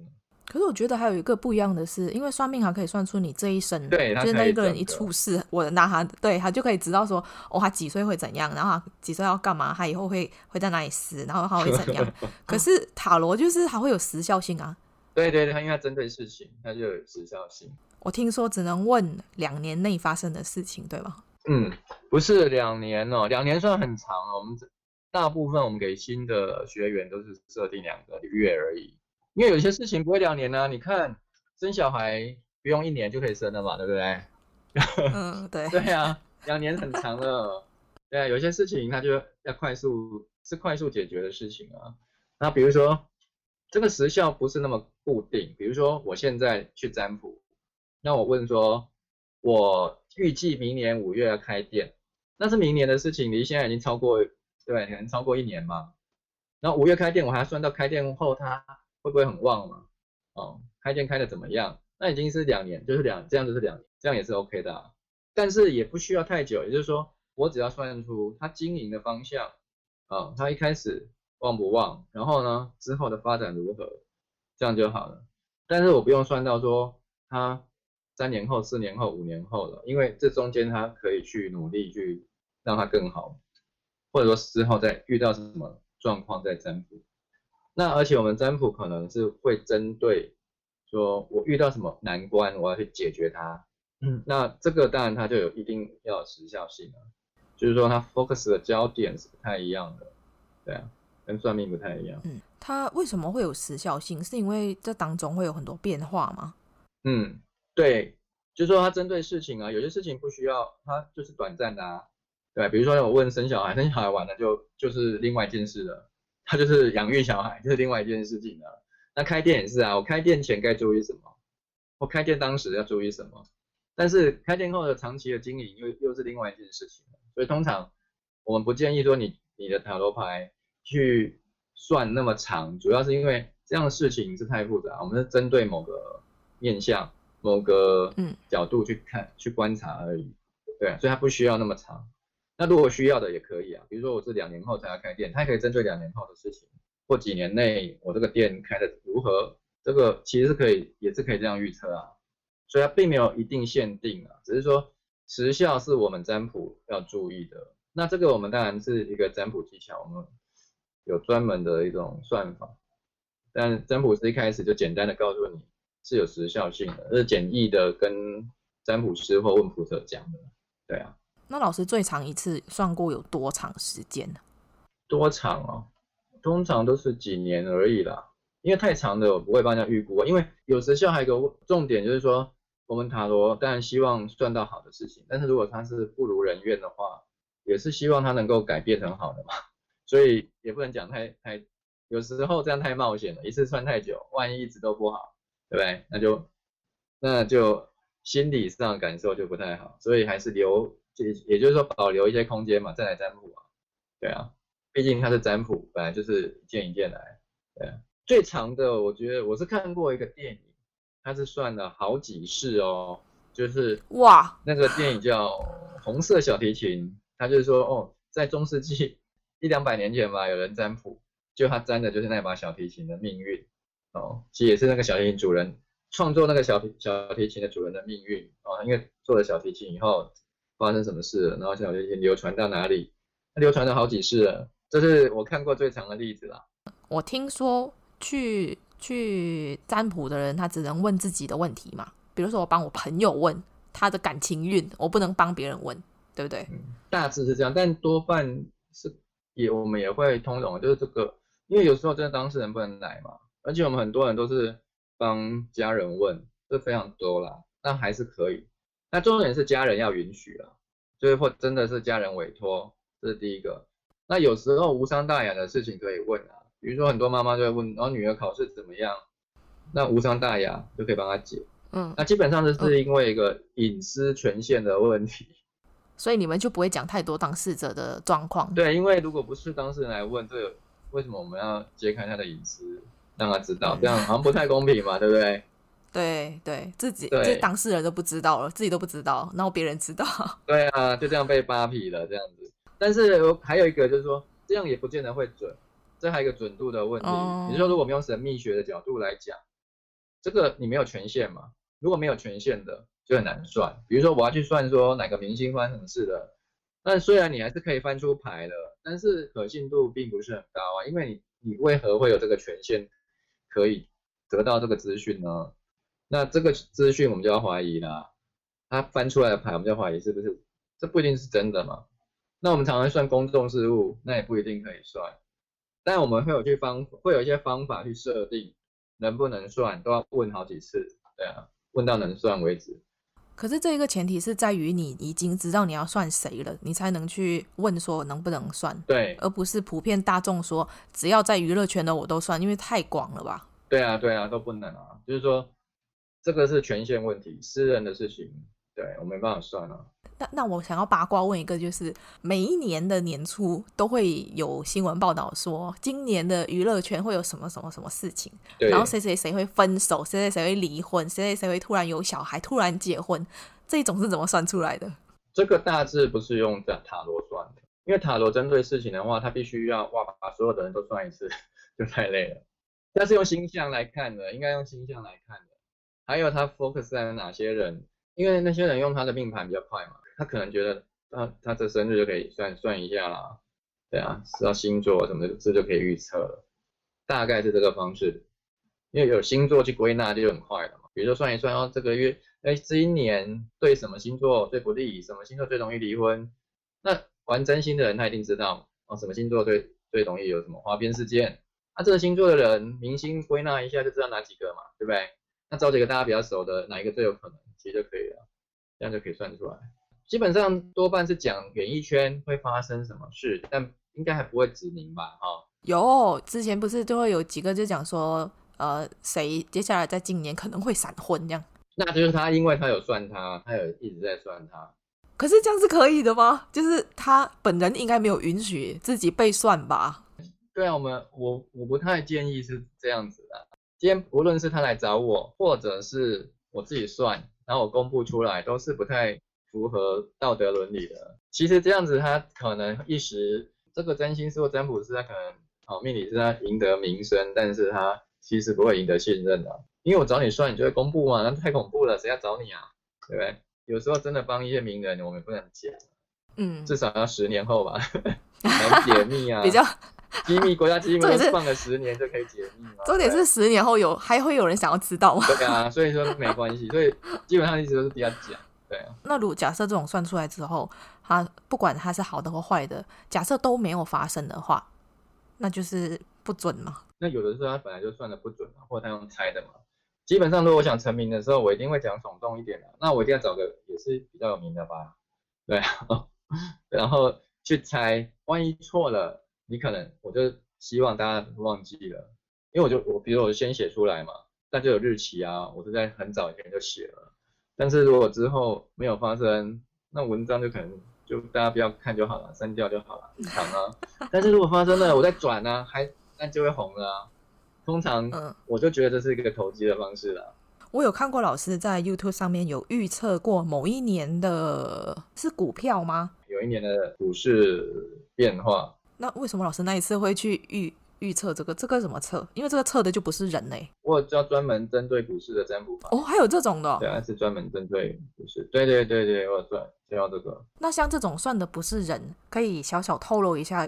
可是我觉得还有一个不一样的是，因为算命还可以算出你这一生，对，就是那一个人一出世，我拿他，对他就可以知道说，哦，他几岁会怎样，然后他几岁要干嘛，他以后会会在哪里死，然后他会怎样。可是塔罗就是还会有时效性啊。对对对，他因为他针对事情，他就有时效性。我听说只能问两年内发生的事情，对吧？嗯，不是两年哦，两年算很长哦。我们大部分我们给新的学员都是设定两个月而已。因为有些事情不会两年呢、啊，你看生小孩不用一年就可以生了嘛，对不对？嗯，对。对啊，两年很长了。对啊，有些事情它就要快速，是快速解决的事情啊。那比如说这个时效不是那么固定，比如说我现在去占卜，那我问说，我预计明年五月要开店，那是明年的事情，离现在已经超过，对，可能超过一年嘛。然后五月开店，我还要算到开店后它。会不会很旺嘛？哦，开店开的怎么样？那已经是两年，就是两，这样就是两年，这样也是 OK 的啊。但是也不需要太久，也就是说，我只要算出他经营的方向，啊、他一开始旺不旺，然后呢，之后的发展如何，这样就好了。但是我不用算到说他三年后、四年后、五年后了，因为这中间他可以去努力去让他更好，或者说之后再遇到什么状况再占卜。那而且我们占卜可能是会针对说，我遇到什么难关，我要去解决它，嗯，那这个当然它就有一定要有时效性啊，就是说它 focus 的焦点是不太一样的，对啊，跟算命不太一样。嗯，它为什么会有时效性？是因为这当中会有很多变化吗？嗯，对，就是说它针对事情啊，有些事情不需要，它就是短暂的啊，对，比如说我问生小孩，生小孩完了就就是另外一件事了，他就是养育小孩这是另外一件事情了。那开店也是啊，我开店前该注意什么？我开店当时要注意什么？但是开店后的长期的经营又又是另外一件事情，所以通常我们不建议说你你的塔罗牌去算那么长，主要是因为这样的事情是太复杂，我们是针对某个面向、某个嗯角度去看、嗯、去观察而已，对，所以它不需要那么长。那如果需要的也可以啊，比如说我是两年后才要开店，它可以针对两年后的事情，或几年内我这个店开的如何，这个其实是可以，也是可以这样预测啊。所以它并没有一定限定啊，只是说时效是我们占卜要注意的。那这个我们当然是一个占卜技巧，我们有专门的一种算法。但占卜师一开始就简单的告诉你是有时效性的，这是简易的跟占卜师或问卜者讲的。对啊。那老师最长一次算过有多长时间呢？多长哦？通常都是几年而已啦。因为太长的我不会帮人家预估，因为有时效还有一个重点就是说。我们塔罗当然希望算到好的事情，但是如果他是不如人愿的话，也是希望他能够改变成好的嘛。所以也不能讲太太，有时候这样太冒险了，一次算太久，万一一直都不好，对不对？那就那就心理上感受就不太好，所以还是留，也也就是说保留一些空间嘛，再来占卜啊。对啊，毕竟它是占卜，本来就是一件一件来。对啊，最长的我觉得我是看过一个电影。它是算了好几世哦，就是哇，那个电影叫《红色小提琴》，它就是说哦，在中世纪一两百年前吧，有人占卜，就他占的就是那把小提琴的命运哦，其实也是那个小提琴主人创作那个小提小提琴的主人的命运哦，因为做了小提琴以后发生什么事了，然后小提琴流传到哪里，流传了好几世了，这是我看过最长的例子啦。我听说去。去占卜的人，他只能问自己的问题嘛？比如说，我帮我朋友问他的感情运，我不能帮别人问，对不对？嗯，大致是这样，但多半是也我们也会通融，就是这个，因为有时候真的当事人不能来嘛，而且我们很多人都是帮家人问，这非常多啦，但还是可以。那重点是家人要允许啊，就是或真的是家人委托，这是第一个。那有时候无伤大雅的事情可以问啊。比如说很多妈妈就会问，然后女儿考试怎么样？那无伤大雅就可以帮她解。嗯，那基本上这是因为一个隐私权限的问题，所以你们就不会讲太多当事者的状况。对，因为如果不是当事人来问，这个为什么我们要揭开他的隐私，让他知道？这样好像不太公平嘛，对不对？对对，自己这当事人都不知道了，自己都不知道，然后别人知道。对啊，就这样被扒皮了这样子。但是还有一个就是说，这样也不见得会准。这还有一个准度的问题，你、oh. 说如果我们用神秘学的角度来讲，这个你没有权限嘛？如果没有权限的，就很难算。比如说我要去算说哪个明星发生什么事的，但虽然你还是可以翻出牌的，但是可信度并不是很高啊，因为你你为何会有这个权限可以得到这个资讯呢？那这个资讯我们就要怀疑啦，他翻出来的牌我们就要怀疑是不是，这不一定是真的嘛？那我们常常算公众事务，那也不一定可以算。但我们会有去方，会有一些方法去设定能不能算，都要问好几次，对啊，问到能算为止。可是这一个前提是在于你已经知道你要算谁了，你才能去问说能不能算，对，而不是普遍大众说只要在娱乐圈的我都算，因为太广了吧？对啊，对啊，都不能啊，就是说这个是权限问题，私人的事情，对，我没办法算啊。那那我想要八卦问一个，就是每一年的年初都会有新闻报道说，今年的娱乐圈会有什么什么什么事情，然后谁谁谁会分手，谁谁谁会离婚，谁谁谁会突然有小孩，突然结婚，这一种是怎么算出来的？这个大致不是用塔塔罗算的，因为塔罗针对事情的话，它必须要哇把所有的人都算一次，就太累了。但是用星象来看的，应该用星象来看的，还有他 focus 在哪些人，因为那些人用他的命盘比较快嘛。他可能觉得他他这生日就可以算算一下啦，对啊，知道星座什么的这就可以预测了，大概是这个方式，因为有星座去归纳就很快了嘛。比如说算一算哦，这个月哎，今年对什么星座最不利，什么星座最容易离婚？那玩真心的人他一定知道哦，什么星座最最容易有什么花边事件？那、啊、这个星座的人，明星归纳一下就知道哪几个嘛，对不对？那找几个大家比较熟的，哪一个最有可能，其实就可以了，这样就可以算出来。基本上多半是讲演艺圈会发生什么事，但应该还不会指名吧？哈、哦，有，之前不是就会有几个就讲说，呃，谁接下来在今年可能会闪婚这样。那就是他，因为他有算他，他有一直在算他。可是这样是可以的吗？就是他本人应该没有允许自己被算吧？对啊，我们我我不太建议是这样子的。今天无论是他来找我，或者是我自己算，然后我公布出来，都是不太符合道德伦理的。其实这样子，他可能一时这个占星师或占卜师，他可能好命理是他赢得名声，但是他其实不会赢得信任的。因为我找你算，你就会公布嘛，那太恐怖了，谁要找你啊？对不对？有时候真的帮一些名人，我们不能讲，嗯，至少要十年后吧，来解密啊，比较 机密，国家机密，放个十年就可以解密嘛。重点是十年后有还会有人想要知道吗？对啊，所以说没关系，所以基本上一直都是比较讲，对啊。那如果假设这种算出来之后，它不管它是好的或坏的，假设都没有发生的话，那就是不准嘛。那有的时候它本来就算的不准嘛，或者他用猜的嘛。基本上，如果我想成名的时候，我一定会讲耸动一点的。那我一定要找个也是比较有名的吧，对啊，然后去猜，万一错了，你可能我就希望大家忘记了，因为我就我比如我先写出来嘛，那就有日期啊，我是在很早以前就写了。但是如果之后没有发生，那文章就可能就大家不要看就好了，删掉就好了，很长啊。但是如果发生了，我再转啊，还那就会红了啊。通常，嗯，我就觉得这是一个投机的方式了。我有看过老师在 YouTube 上面有预测过某一年的，是股票吗？有一年的股市变化。那为什么老师那一次会去预预测这个？这个怎么测？因为这个测的就不是人嘞。我叫专门针对股市的占卜法。哦，还有这种的？对啊，是专门针对股市。对对对对，我算就要这个。那像这种算的不是人，可以小小透露一下，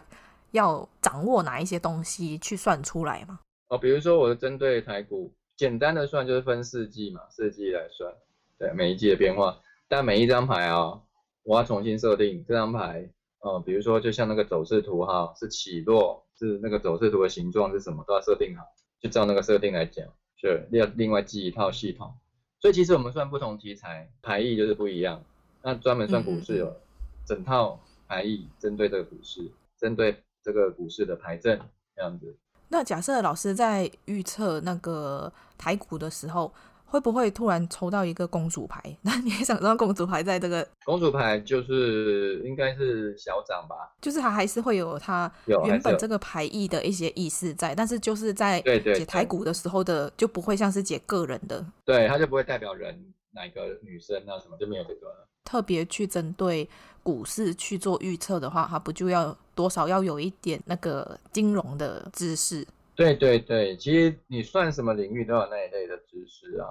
要掌握哪一些东西去算出来吗？哦，比如说我针对台股，简单的算就是分四季嘛，四季来算，对，每一季的变化。但每一张牌啊、哦，我要重新设定这张牌，哦、呃，比如说就像那个走势图哈，是起落，是那个走势图的形状是什么，都要设定好，就照那个设定来讲，是要另外记一套系统。所以其实我们算不同题材，排异就是不一样。那专门算股市有整套排异，针对这个股市，针对这个股市的排阵这样子。那假设老师在预测那个台股的时候，会不会突然抽到一个公主牌？那你也想知道公主牌在这个公主牌就是应该是小涨吧？就是它还是会有它原本这个牌意的一些意思在，但是就是在解台股的时候的就不会像是解个人的，对，它就不会代表人哪个女生啊什么就没有这个了。特别去针对股市去做预测的话，它不就要多少要有一点那个金融的知识？对对对，其实你算什么领域都有那一类的知识啊，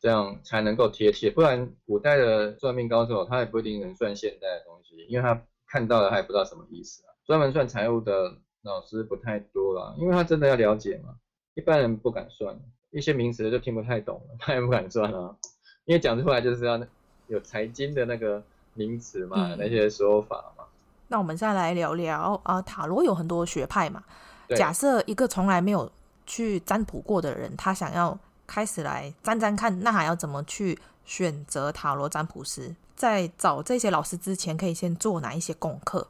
这样才能够贴切。不然古代的算命高手他也不一定能算现代的东西，因为他看到了他也不知道什么意思啊。专门算财务的老师不太多了，因为他真的要了解嘛，一般人不敢算，一些名词就听不太懂了，他也不敢算啊，因为讲出来就是要。有财经的那个名词嘛，嗯、那些说法嘛。那我们再来聊聊啊，塔罗有很多学派嘛。假设一个从来没有去占卜过的人，他想要开始来占占看，那还要怎么去选择塔罗占卜师？在找这些老师之前，可以先做哪一些功课？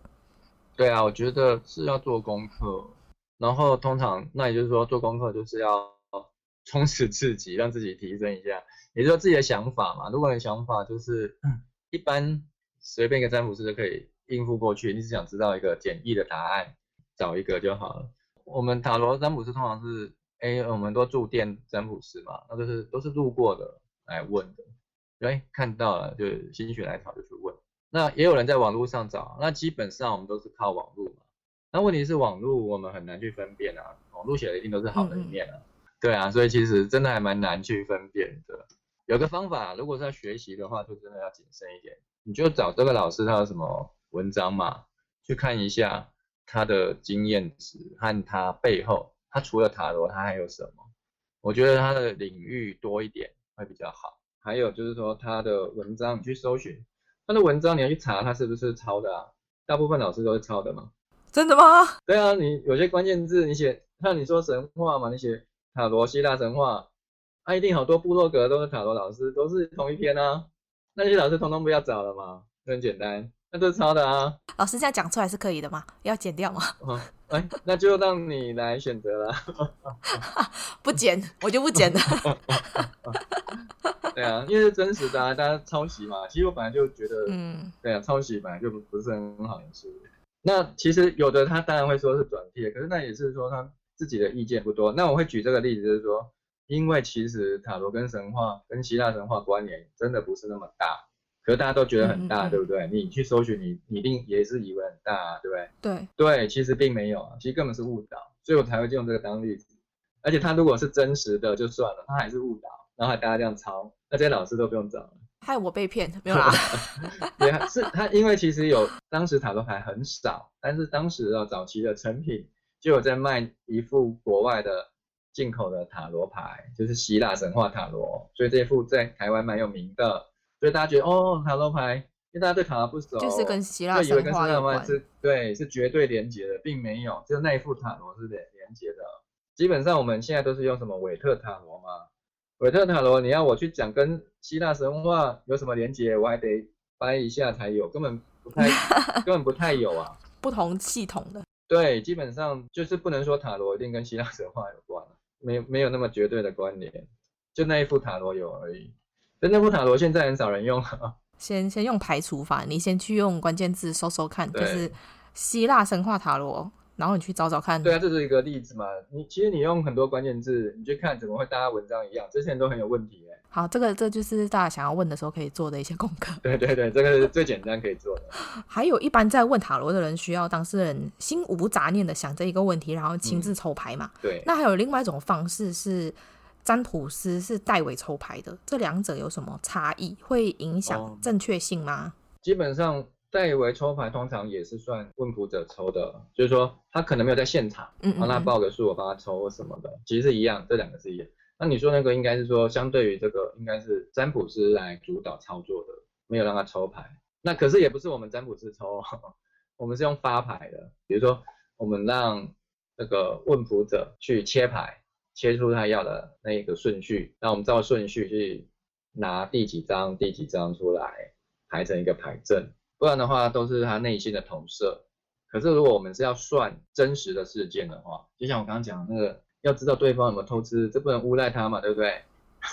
对啊，我觉得是要做功课。然后通常，那也就是说，做功课就是要充实自己，让自己提升一下。也就是说自己的想法嘛，如果你想法就是一般，随便一个占卜师就可以应付过去，你只想知道一个简易的答案，找一个就好了。我们塔罗占卜师通常是，哎，我们都住店占卜师嘛，那就是都是路过的来问的，哎，看到了就心血来潮就去问。那也有人在网络上找，那基本上我们都是靠网络嘛。那问题是网络我们很难去分辨啊，网络写的一定都是好的一面啊，对啊，所以其实真的还蛮难去分辨的。有个方法，如果是要学习的话，就真的要谨慎一点。你就找这个老师，他有什么文章嘛，去看一下他的经验值和他背后，他除了塔罗，他还有什么？我觉得他的领域多一点会比较好。还有就是说他的文章，你去搜寻他的文章，你要去查他是不是抄的啊？大部分老师都是抄的嘛。真的吗？对啊，你有些关键字你写，像你说神话嘛，你写塔罗希腊神话，啊，一定好多部落格都是塔罗老师，都是同一篇啊。那些老师通通不要找了嘛，很简单，那这是抄的啊。老师这样讲出来是可以的吗？要剪掉吗？哦，哎，那就让你来选择了。不剪，我就不剪了。对啊，因为是真实的啊，大家抄袭嘛。其实我本来就觉得，嗯，对啊，抄袭本来就不是很好的事。那其实有的他当然会说是转贴，可是那也是说他自己的意见不多。那我会举这个例子，就是说。因为其实塔罗跟神话跟希腊神话关联真的不是那么大，可是大家都觉得很大，嗯嗯对不对？你去搜寻，你你一定也是以为很大啊，对不对？对对，其实并没有啊，其实根本是误导，所以我才会用这个当例子。而且他如果是真实的就算了，他还是误导，然后还大家这样抄，那这些老师都不用找了。害我被骗，没有啦。也是他，因为其实有当时塔罗牌很少，但是当时啊早期的成品就有在卖一副国外的。进口的塔罗牌就是希腊神话塔罗，所以这副在台湾蛮有名的，所以大家觉得哦，塔罗牌，因为大家对塔罗不熟，就是跟希腊神话有关，是，对，是绝对连接的，并没有，就那一副塔罗是连连接的。基本上我们现在都是用什么韦特塔罗嘛？韦特塔罗，你要我去讲跟希腊神话有什么连接，我还得掰一下才有，根本不太，根本不太有啊。不同系统的，对，基本上就是不能说塔罗一定跟希腊神话有关。没没有那么绝对的关联，就那一副塔罗有而已。但那副塔罗现在很少人用了。先先用排除法，你先去用关键字搜搜看，就是希腊神话塔罗。然后你去找找看。对啊，这是一个例子嘛。你其实你用很多关键字，你去看怎么会大家文章一样？这些人都很有问题哎。好，这个这就是大家想要问的时候可以做的一些功课。对对对，这个是最简单可以做的。还有一般在问塔罗的人，需要当事人心无杂念的想这一个问题，然后亲自抽牌嘛。嗯、对。那还有另外一种方式是占卜师是代为抽牌的，这两者有什么差异？会影响正确性吗？哦、基本上。代为抽牌通常也是算问卜者抽的，就是说他可能没有在现场，帮他报个数，我帮他抽或什么的，其实是一样，这两个是一样。那你说那个应该是说，相对于这个应该是占卜师来主导操作的，没有让他抽牌。那可是也不是我们占卜师抽，我们是用发牌的，比如说我们让这个问卜者去切牌，切出他要的那一个顺序，那我们照顺序去拿第几张第几张出来排成一个牌阵。不然的话都是他内心的投射。可是如果我们是要算真实的事件的话，就像我刚刚讲的那个，要知道对方有没有偷吃，这不能诬赖他嘛，对不对？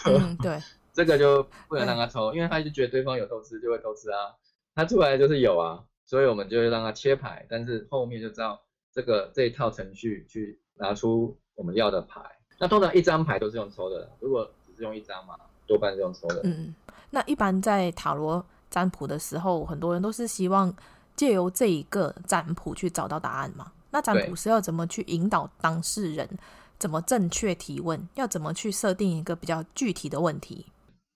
嗯，对。这个就不能让他抽，因为他就觉得对方有偷吃就会偷吃啊。他出来就是有啊，所以我们就会让他切牌，但是后面就知道这个这一套程序去拿出我们要的牌。那通常一张牌都是用抽的，如果只是用一张嘛，多半是用抽的。嗯，那一般在塔罗。占卜的时候，很多人都是希望借由这一个占卜去找到答案嘛。那占卜是要怎么去引导当事人，怎么正确提问，要怎么去设定一个比较具体的问题？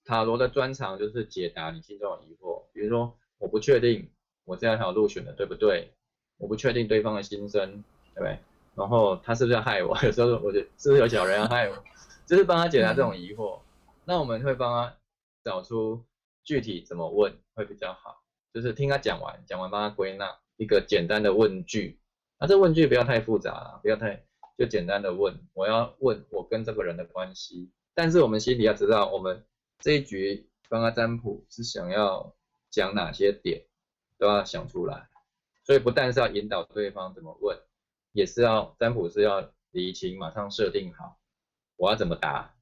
塔罗的专长就是解答你心中的疑惑。比如说，我不确定我这条路选的对不对，我不确定对方的心声，对不对？然后他是不是要害我？有时候我觉得是不是有小人要害我？就是帮他解答这种疑惑。那我们会帮他找出。具体怎么问会比较好？就是听他讲完，讲完帮他归纳一个简单的问句。那这问句不要太复杂了，不要太就简单的问。我要问我跟这个人的关系，但是我们心里要知道，我们这一局帮他占卜是想要讲哪些点，都要想出来。所以不但是要引导对方怎么问，也是要占卜是要理清，马上设定好我要怎么答，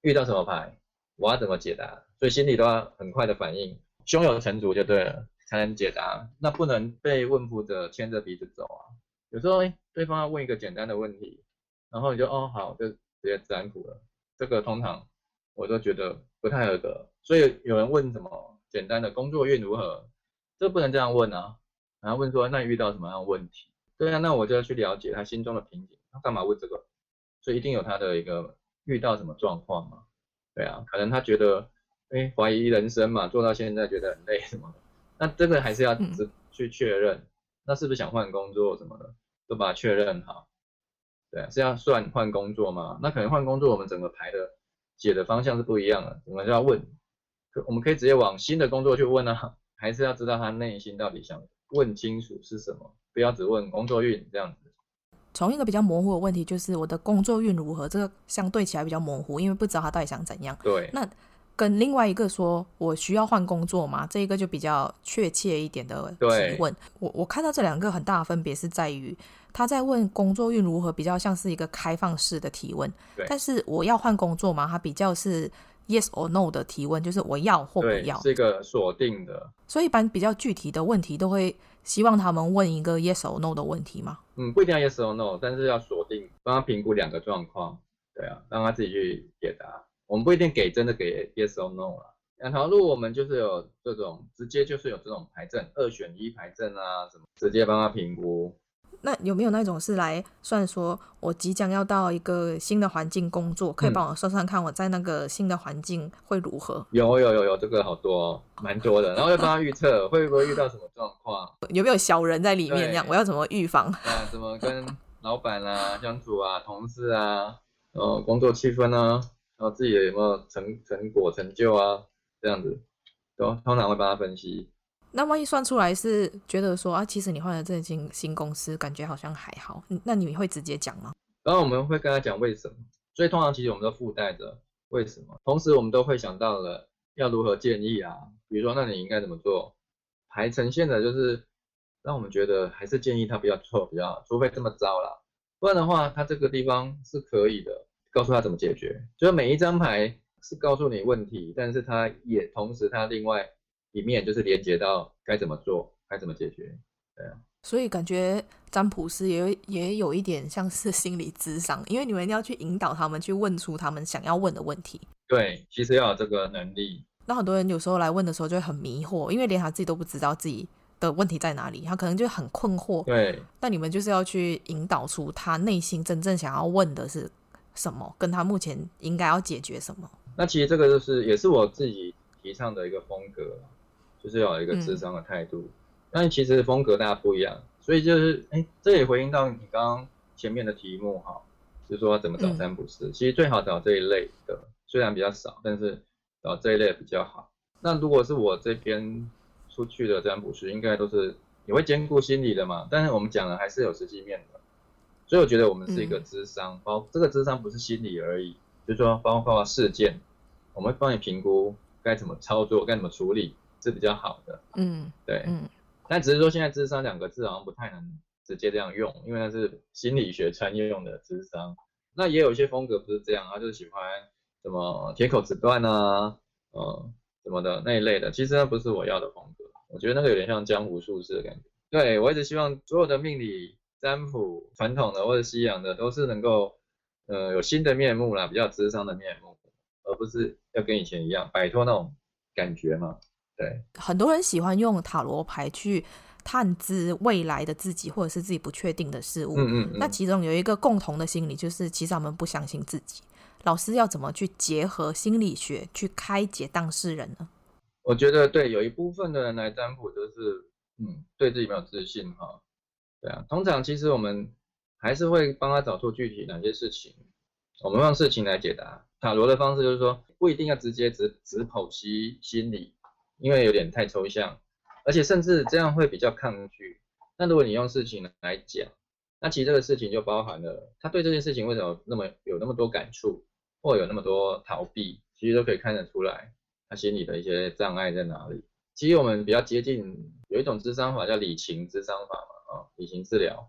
遇到什么牌我要怎么解答。所以心里都要很快的反应，胸有成竹就对了，才能解答。那不能被问卜者牵着鼻子走啊。有时候，哎，对方要问一个简单的问题，然后你就哦好，就直接占卜了。这个通常我都觉得不太合格。所以有人问什么简单的工作运如何，这不能这样问啊。然后问说，那你遇到什么样的问题？对啊，那我就要去了解他心中的瓶颈。他干嘛问这个？所以一定有他的一个遇到什么状况嘛？对啊，可能他觉得。哎，怀疑人生嘛，做到现在觉得很累什么的，那这个还是要去确认，嗯、那是不是想换工作什么的，都把它确认好。对，是要算换工作吗？那可能换工作，我们整个牌的解的方向是不一样的，我们就要问可我们可以直接往新的工作去问啊，还是要知道他内心到底想问清楚是什么，不要只问工作运这样子。从一个比较模糊的问题，就是我的工作运如何，这个相对起来比较模糊，因为不知道他到底想怎样。对。那跟另外一个说我需要换工作吗？这一个就比较确切一点的提问。我我看到这两个很大的分别是在于，他在问工作运如何，比较像是一个开放式的提问。对。但是我要换工作吗？他比较是 yes or no 的提问，就是我要或不要。对，是一个锁定的。所以一般比较具体的问题都会。希望他们问一个 yes or no 的问题吗？嗯，不一定要 yes or no，但是要锁定，帮他评估两个状况，对啊，让他自己去解答。我们不一定给真的给 yes or no 啊。两条路我们就是有这种直接就是有这种牌证，二选一牌证啊什么，直接帮他评估。那有没有那种是来算说，我即将要到一个新的环境工作，可以帮我算算看我在那个新的环境会如何？有有有有，这个好多哦，蛮多的。然后要帮他预测会不会遇到什么状况，有没有小人在里面？这样我要怎么预防？啊，怎么跟老板啊相处啊，同事啊，然后工作气氛啊，然后自己有没有成成果成就啊，这样子都通常会帮他分析。那万一算出来是觉得说啊，其实你换了这间新公司，感觉好像还好，那你会直接讲吗？然后我们会跟他讲为什么，所以通常其实我们都附带着为什么，同时我们都会想到了要如何建议啊，比如说那你应该怎么做，还呈现的就是让我们觉得还是建议他不要做比较，除非这么糟啦，不然的话他这个地方是可以的，告诉他怎么解决，就是每一张牌是告诉你问题，但是他也同时他另外。一面就是连接到该怎么做，该怎么解决，对啊。所以感觉占卜师也有也有一点像是心理智商，因为你们要去引导他们去问出他们想要问的问题。对，其实要有这个能力。那很多人有时候来问的时候就会很迷惑，因为连他自己都不知道自己的问题在哪里，他可能就很困惑。对。那你们就是要去引导出他内心真正想要问的是什么，跟他目前应该要解决什么。那其实这个就是也是我自己提倡的一个风格。就是要有一个智商的态度，嗯、但其实风格大家不一样，所以就是，哎，这也回应到你刚刚前面的题目哈，就是说怎么找占卜师，嗯、其实最好找这一类的，虽然比较少，但是找这一类比较好。那如果是我这边出去的占卜师，应该都是也会兼顾心理的嘛，但是我们讲的还是有实际面的，所以我觉得我们是一个智商，包、嗯、这个智商不是心理而已，就是说包括事件，我们会帮你评估该怎么操作，该怎么处理。是比较好的，嗯，对，嗯，但只是说现在智商两个字好像不太能直接这样用，因为那是心理学专业用的智商。那也有一些风格不是这样，他就是喜欢什么铁口直断啊，呃，什么的那一类的，其实那不是我要的风格。我觉得那个有点像江湖术士的感觉。对，我一直希望所有的命理占卜，传统的或者西洋的，都是能够，呃，有新的面目啦，比较智商的面目，而不是要跟以前一样摆脱那种感觉嘛。对，很多人喜欢用塔罗牌去探知未来的自己，或者是自己不确定的事物。嗯嗯嗯。那其中有一个共同的心理，就是其实我们不相信自己。老师要怎么去结合心理学去开解当事人呢？我觉得对，有一部分的人来占卜就是，嗯，对自己没有自信哈。对啊，通常其实我们还是会帮他找出具体哪些事情，我们用事情来解答。塔罗的方式就是说，不一定要直接只只剖析心理。因为有点太抽象，而且甚至这样会比较抗拒。那如果你用事情来讲，那其实这个事情就包含了他对这件事情为什么那么有那么多感触，或有那么多逃避，其实都可以看得出来他心里的一些障碍在哪里。其实我们比较接近有一种智商法叫理情智商法嘛，啊，理情治疗，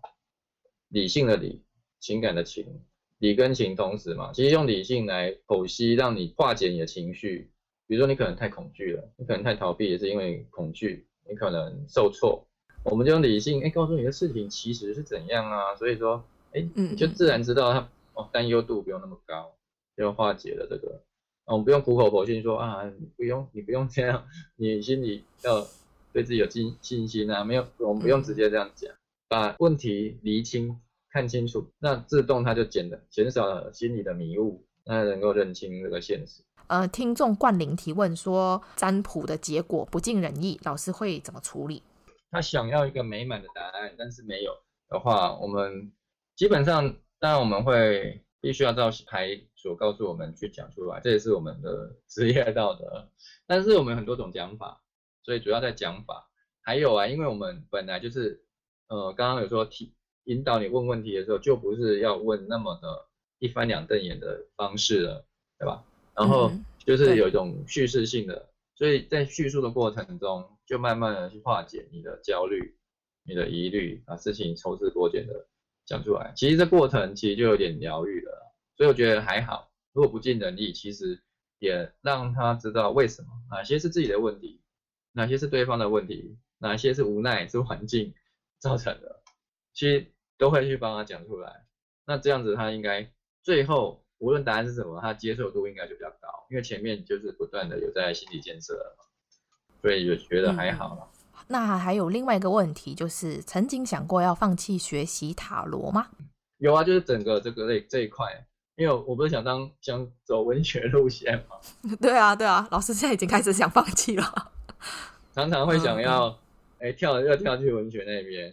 理性的理，情感的情，理跟情同时嘛，其实用理性来剖析，让你化解你的情绪。比如说你可能太恐惧了，你可能太逃避，也是因为恐惧，你可能受挫，我们就用理性，哎，告诉你的事情其实是怎样啊，所以说，哎，你就自然知道他哦，担忧度不用那么高，就化解了这个，我们不用苦口婆心说啊，你不用，你不用这样，你心里要对自己有信信心啊，没有，我们不用直接这样讲，把问题厘清，看清楚，那自动它就减了，减少了心理的迷雾，那能够认清这个现实。呃，听众冠霖提问说，占卜的结果不尽人意，老师会怎么处理？他想要一个美满的答案，但是没有的话，我们基本上当然我们会必须要照牌所告诉我们去讲出来，这也是我们的 职业道德。但是我们有很多种讲法，所以主要在讲法。还有啊，因为我们本来就是，呃，刚刚有说提引导你问问题的时候，就不是要问那么的一翻两瞪眼的方式了，对吧？然后就是有一种叙事性的，所以在叙述的过程中，就慢慢的去化解你的焦虑、你的疑虑，把事情抽丝剥茧的讲出来。其实这过程其实就有点疗愈了，所以我觉得还好。如果不尽人意，其实也让他知道为什么，哪些是自己的问题，哪些是对方的问题。哪些是无奈，是环境造成的，其实都会去帮他讲出来。那这样子，他应该最后无论答案是什么，他接受度应该就比较高，因为前面就是不断的有在心理建设了，所以就觉得还好了。嗯。那还有另外一个问题，就是曾经想过要放弃学习塔罗吗？有啊，就是整个这个类这一块，因为我不是想当想走文学路线嘛？对啊，对啊，老师现在已经开始想放弃了，常常会想要。嗯哎，跳要跳去文学那边，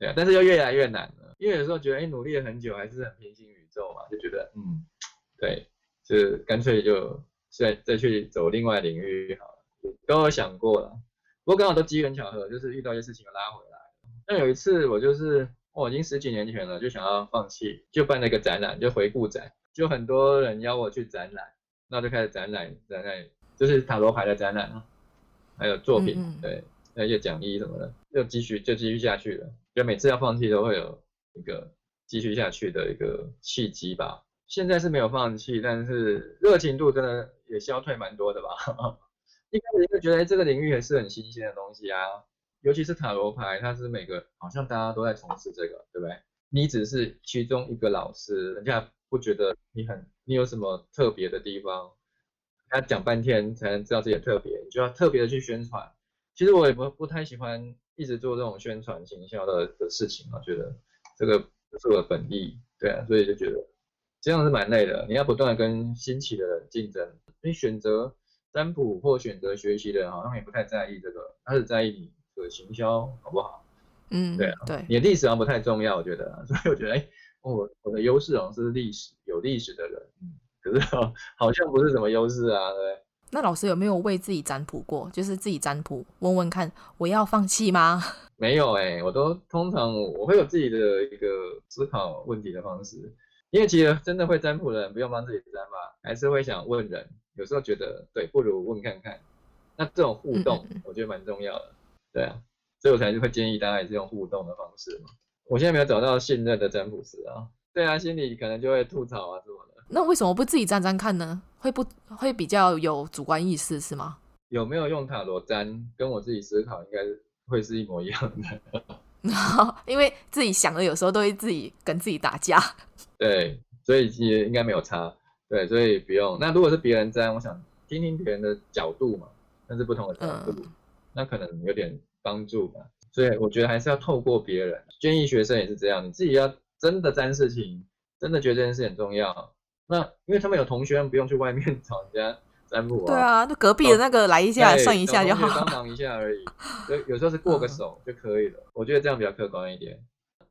对啊，但是又越来越难了，因为有时候觉得，哎，努力了很久，还是很平行宇宙嘛，就觉得，嗯，对，就干脆就再再去走另外领域好了，都有想过了，不过刚好都机缘巧合，就是遇到一些事情拉回来。那有一次我就是，哦，已经十几年前了，就想要放弃，就办了一个展览，就回顾展，就很多人邀我去展览，那就开始展览，展览就是塔罗牌的展览，还有作品，嗯嗯对。那些讲义什么的，又继续就继续下去了。就每次要放弃都会有一个继续下去的一个契机吧。现在是没有放弃，但是热情度真的也消退蛮多的吧。一开始就觉得这个领域也是很新鲜的东西啊，尤其是塔罗牌，它是每个好像大家都在从事这个，对不对？你只是其中一个老师，人家不觉得你很你有什么特别的地方，他讲半天才能知道自己的特别，你就要特别的去宣传。其实我也不不太喜欢一直做这种宣传行销的的事情啊，觉得这个不是我的本意，对啊，所以就觉得这样是蛮累的。你要不断的跟新起的人竞争，你选择占卜或选择学习的人好像也不太在意这个，他是在意你的行销好不好？嗯，对啊，对，你的历史好像不太重要，我觉得啊，所以我觉得哎，我我的优势好像是历史，有历史的人，嗯，可是好像不是什么优势啊，对？那老师有没有为自己占卜过？就是自己占卜，问问看，我要放弃吗？没有哎、欸，我都通常我会有自己的一个思考问题的方式，因为其实真的会占卜的人不用帮自己占吧，还是会想问人。有时候觉得对，不如问看看。那这种互动，我觉得蛮重要的。对啊，所以我才会建议大家也是用互动的方式嘛。我现在没有找到信任的占卜师啊，对啊，心里可能就会吐槽啊什么的。那为什么不自己占占看呢？会不会比较有主观意识是吗？有没有用塔罗占，跟我自己思考应该会是一模一样的。因为自己想的有时候都会自己跟自己打架。对，所以其实应该没有差。对，所以不用。那如果是别人占，我想听听别人的角度嘛，那是不同的角度，嗯、那可能有点帮助吧。所以我觉得还是要透过别人。建议学生也是这样，你自己要真的沾事情，真的觉得这件事很重要。那因为他们有同学，不用去外面 找人家占卜啊。对啊，就隔壁的那个来一下，算一下就好。帮忙一下而已，所以有时候是过个手就可以了。嗯、我觉得这样比较客观一点。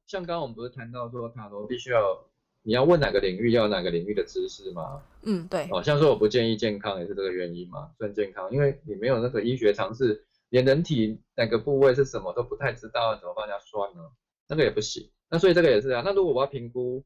像刚刚我们不是谈到说塔罗必须要你要问哪个领域，要哪个领域的知识吗？嗯，对。哦，像说我不建议健康也是这个原因嘛，算健康，因为你没有那个医学常识，连人体哪个部位是什么都不太知道，怎么帮人家算呢？那个也不行。那所以这个也是啊。那如果我要评估。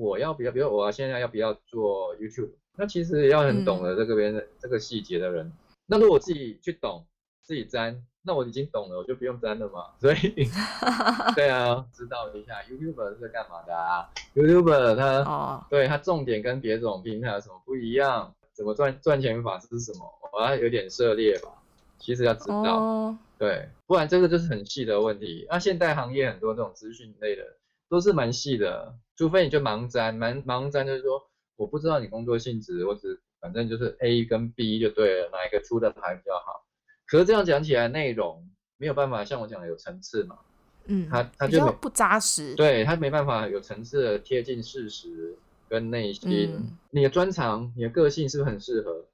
我要不要？比如我现在要不要做 YouTube？那其实也要很懂得这个边这个细节的人。那如果我自己去懂，自己粘，那我已经懂了，我就不用粘了嘛。所以，对啊，知道一下 YouTuber 是干嘛的啊？YouTuber 他，哦、对他重点跟别种平台有什么不一样？怎么赚赚钱法是什么？我要有点涉猎吧。其实要知道，哦、对，不然这个就是很细的问题。那现代行业很多这种资讯类的都是蛮细的。除非你就盲粘，盲盲粘就是说，我不知道你工作性质，我只反正就是 A 跟 B 就对了，哪一个出的牌比较好。可是这样讲起来，内容没有办法像我讲的有层次嘛，嗯，他他就不扎实，对他没办法有层次的贴近事实跟内心。嗯、你的专长，你的个性是不是很适合？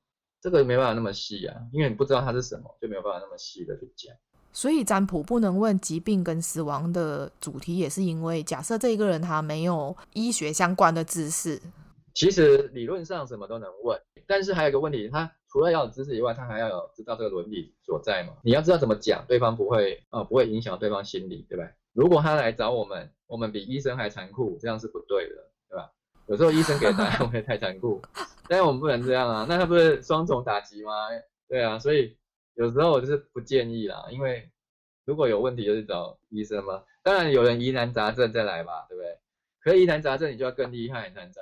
这个没办法那么细啊，因为你不知道它是什么，就没有办法那么细的去讲。所以占卜不能问疾病跟死亡的主题，也是因为假设这一个人他没有医学相关的知识。其实理论上什么都能问，但是还有一个问题，他除了要有知识以外，他还要有知道这个伦理所在嘛。你要知道怎么讲，对方不会呃不会影响对方心理，对吧？如果他来找我们，我们比医生还残酷，这样是不对的，对吧？有时候医生给答案 会太残酷，但是我们不能这样啊，那他不是双重打击吗？对啊，所以有时候我就是不建议啦，因为如果有问题就去找医生嘛。当然有人疑难杂症再来吧，对不对？可以疑难杂症，你就要更厉害，才能。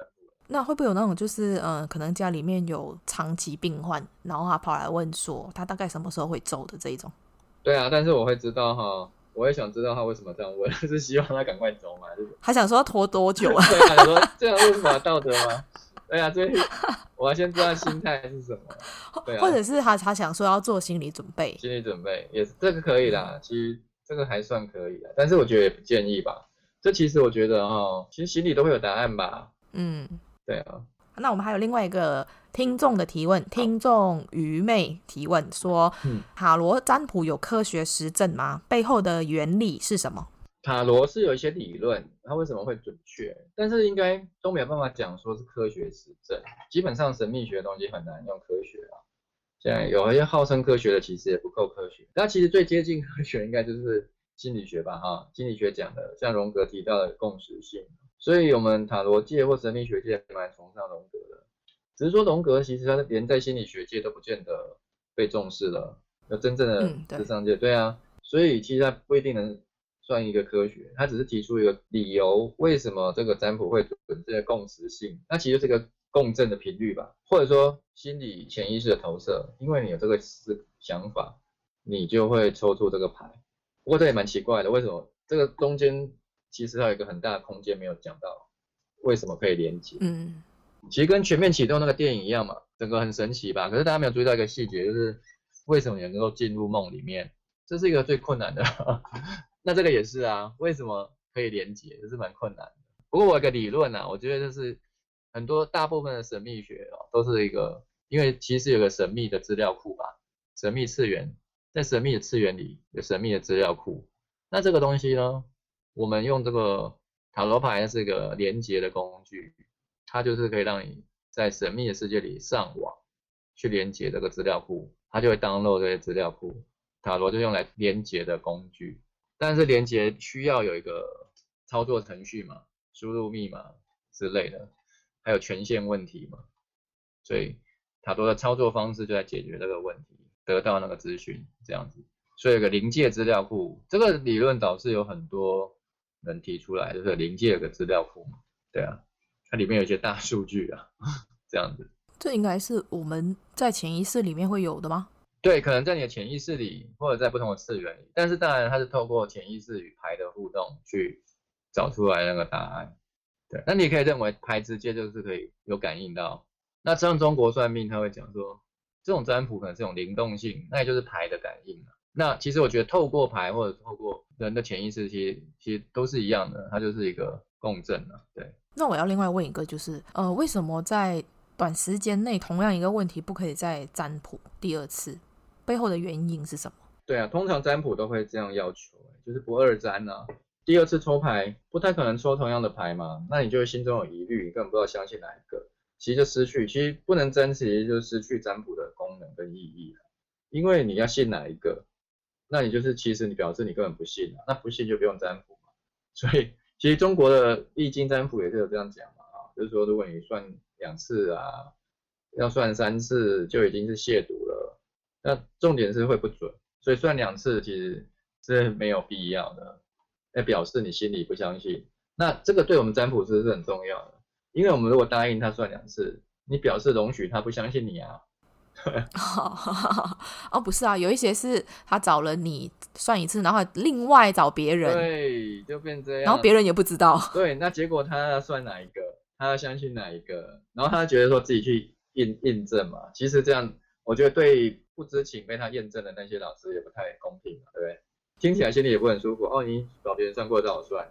那会不会有那种就是嗯，可能家里面有长期病患，然后他跑来问说他大概什么时候会走的这一种？对啊，但是我会知道哈，我也想知道他为什么这样问，是希望他赶快走嘛？就是还想说要拖多久啊？对啊，说这样为什么道德吗？对啊，所以 我要先知道心态是什么。对啊，或者是他他想说要做心理准备，心理准备也是这个可以啦，其实这个还算可以啦，但是我觉得也不建议吧。这其实我觉得哈，其实心里都会有答案吧。嗯。对啊，那我们还有另外一个听众的提问，听众愚昧提问说，嗯，塔罗占卜有科学实证吗？背后的原理是什么？塔罗是有一些理论，它为什么会准确？但是应该都没有办法讲说是科学实证。基本上神秘学的东西很难用科学啊。现在有一些号称科学的，其实也不够科学。那其实最接近科学，应该就是心理学吧？哈，心理学讲的，像荣格提到的共识性。所以，我们塔罗界或神秘学界蛮崇尚荣格的，只是说荣格其实他连在心理学界都不见得被重视了。那真正的智商界，对啊，所以其实他不一定能算一个科学，他只是提出一个理由，为什么这个占卜会存在共识性？那其实是一个共振的频率吧，或者说心理潜意识的投射，因为你有这个思想法，你就会抽出这个牌。不过这也蛮奇怪的，为什么这个中间？其实还有一个很大的空间没有讲到，为什么可以连接？嗯，其实跟全面启动那个电影一样嘛，整个很神奇吧？可是大家没有注意到一个细节，就是为什么你能够进入梦里面？这是一个最困难的。那这个也是啊，为什么可以连接？这是蛮困难的。不过我有个理论啊，我觉得就是很多大部分的神秘学哦，都是一个，因为其实有个神秘的资料库吧，神秘次元，在神秘的次元里有神秘的资料库。那这个东西呢？我们用这个塔罗牌是一个连接的工具，它就是可以让你在神秘的世界里上网去连接这个资料库，它就会 download 这些资料库。塔罗就用来连接的工具，但是连接需要有一个操作程序嘛，输入密码之类的，还有权限问题嘛，所以塔罗的操作方式就在解决这个问题，得到那个资讯这样子。所以有个临界资料库，这个理论导致有很多。能提出来就是临界有个资料库嘛，对啊，它里面有一些大数据啊，这样子。这应该是我们在潜意识里面会有的吗？对，可能在你的潜意识里，或者在不同的次元里。但是当然，它是透过潜意识与牌的互动去找出来那个答案。对，那你可以认为牌直接就是可以有感应到。那像中国算命，他会讲说，这种占卜可能是这种灵动性，那也就是牌的感应。那其实我觉得透过牌或者透过人的潜意识，其实其实都是一样的，它就是一个共振啊。对。那我要另外问一个，就是呃，为什么在短时间内同样一个问题不可以再占卜第二次？背后的原因是什么？对啊，通常占卜都会这样要求，就是不二占啊。第二次抽牌不太可能抽同样的牌嘛，那你就会心中有疑虑，你根本不知道相信哪一个，其实就失去，其实不能争，其实就失去占卜的功能跟意义了，因为你要信哪一个。那你就是其实你表示你根本不信啊，那不信就不用占卜嘛。所以其实中国的易经占卜也是有这样讲嘛，啊，就是说如果你算两次啊，要算三次就已经是亵渎了。那重点是会不准，所以算两次其实是没有必要的，来表示你心里不相信。那这个对我们占卜师是很重要的，因为我们如果答应他算两次，你表示容许他不相信你啊。哦，不是啊，有一些是他找了你算一次，然后另外找别人，对，就变这样，然后别人也不知道，对，那结果他要算哪一个，他要相信哪一个，然后他觉得说自己去印印证嘛，其实这样我觉得对不知情被他验证的那些老师也不太公平嘛，对不对？听起来心里也不很舒服。哦，你找别人算过找我算，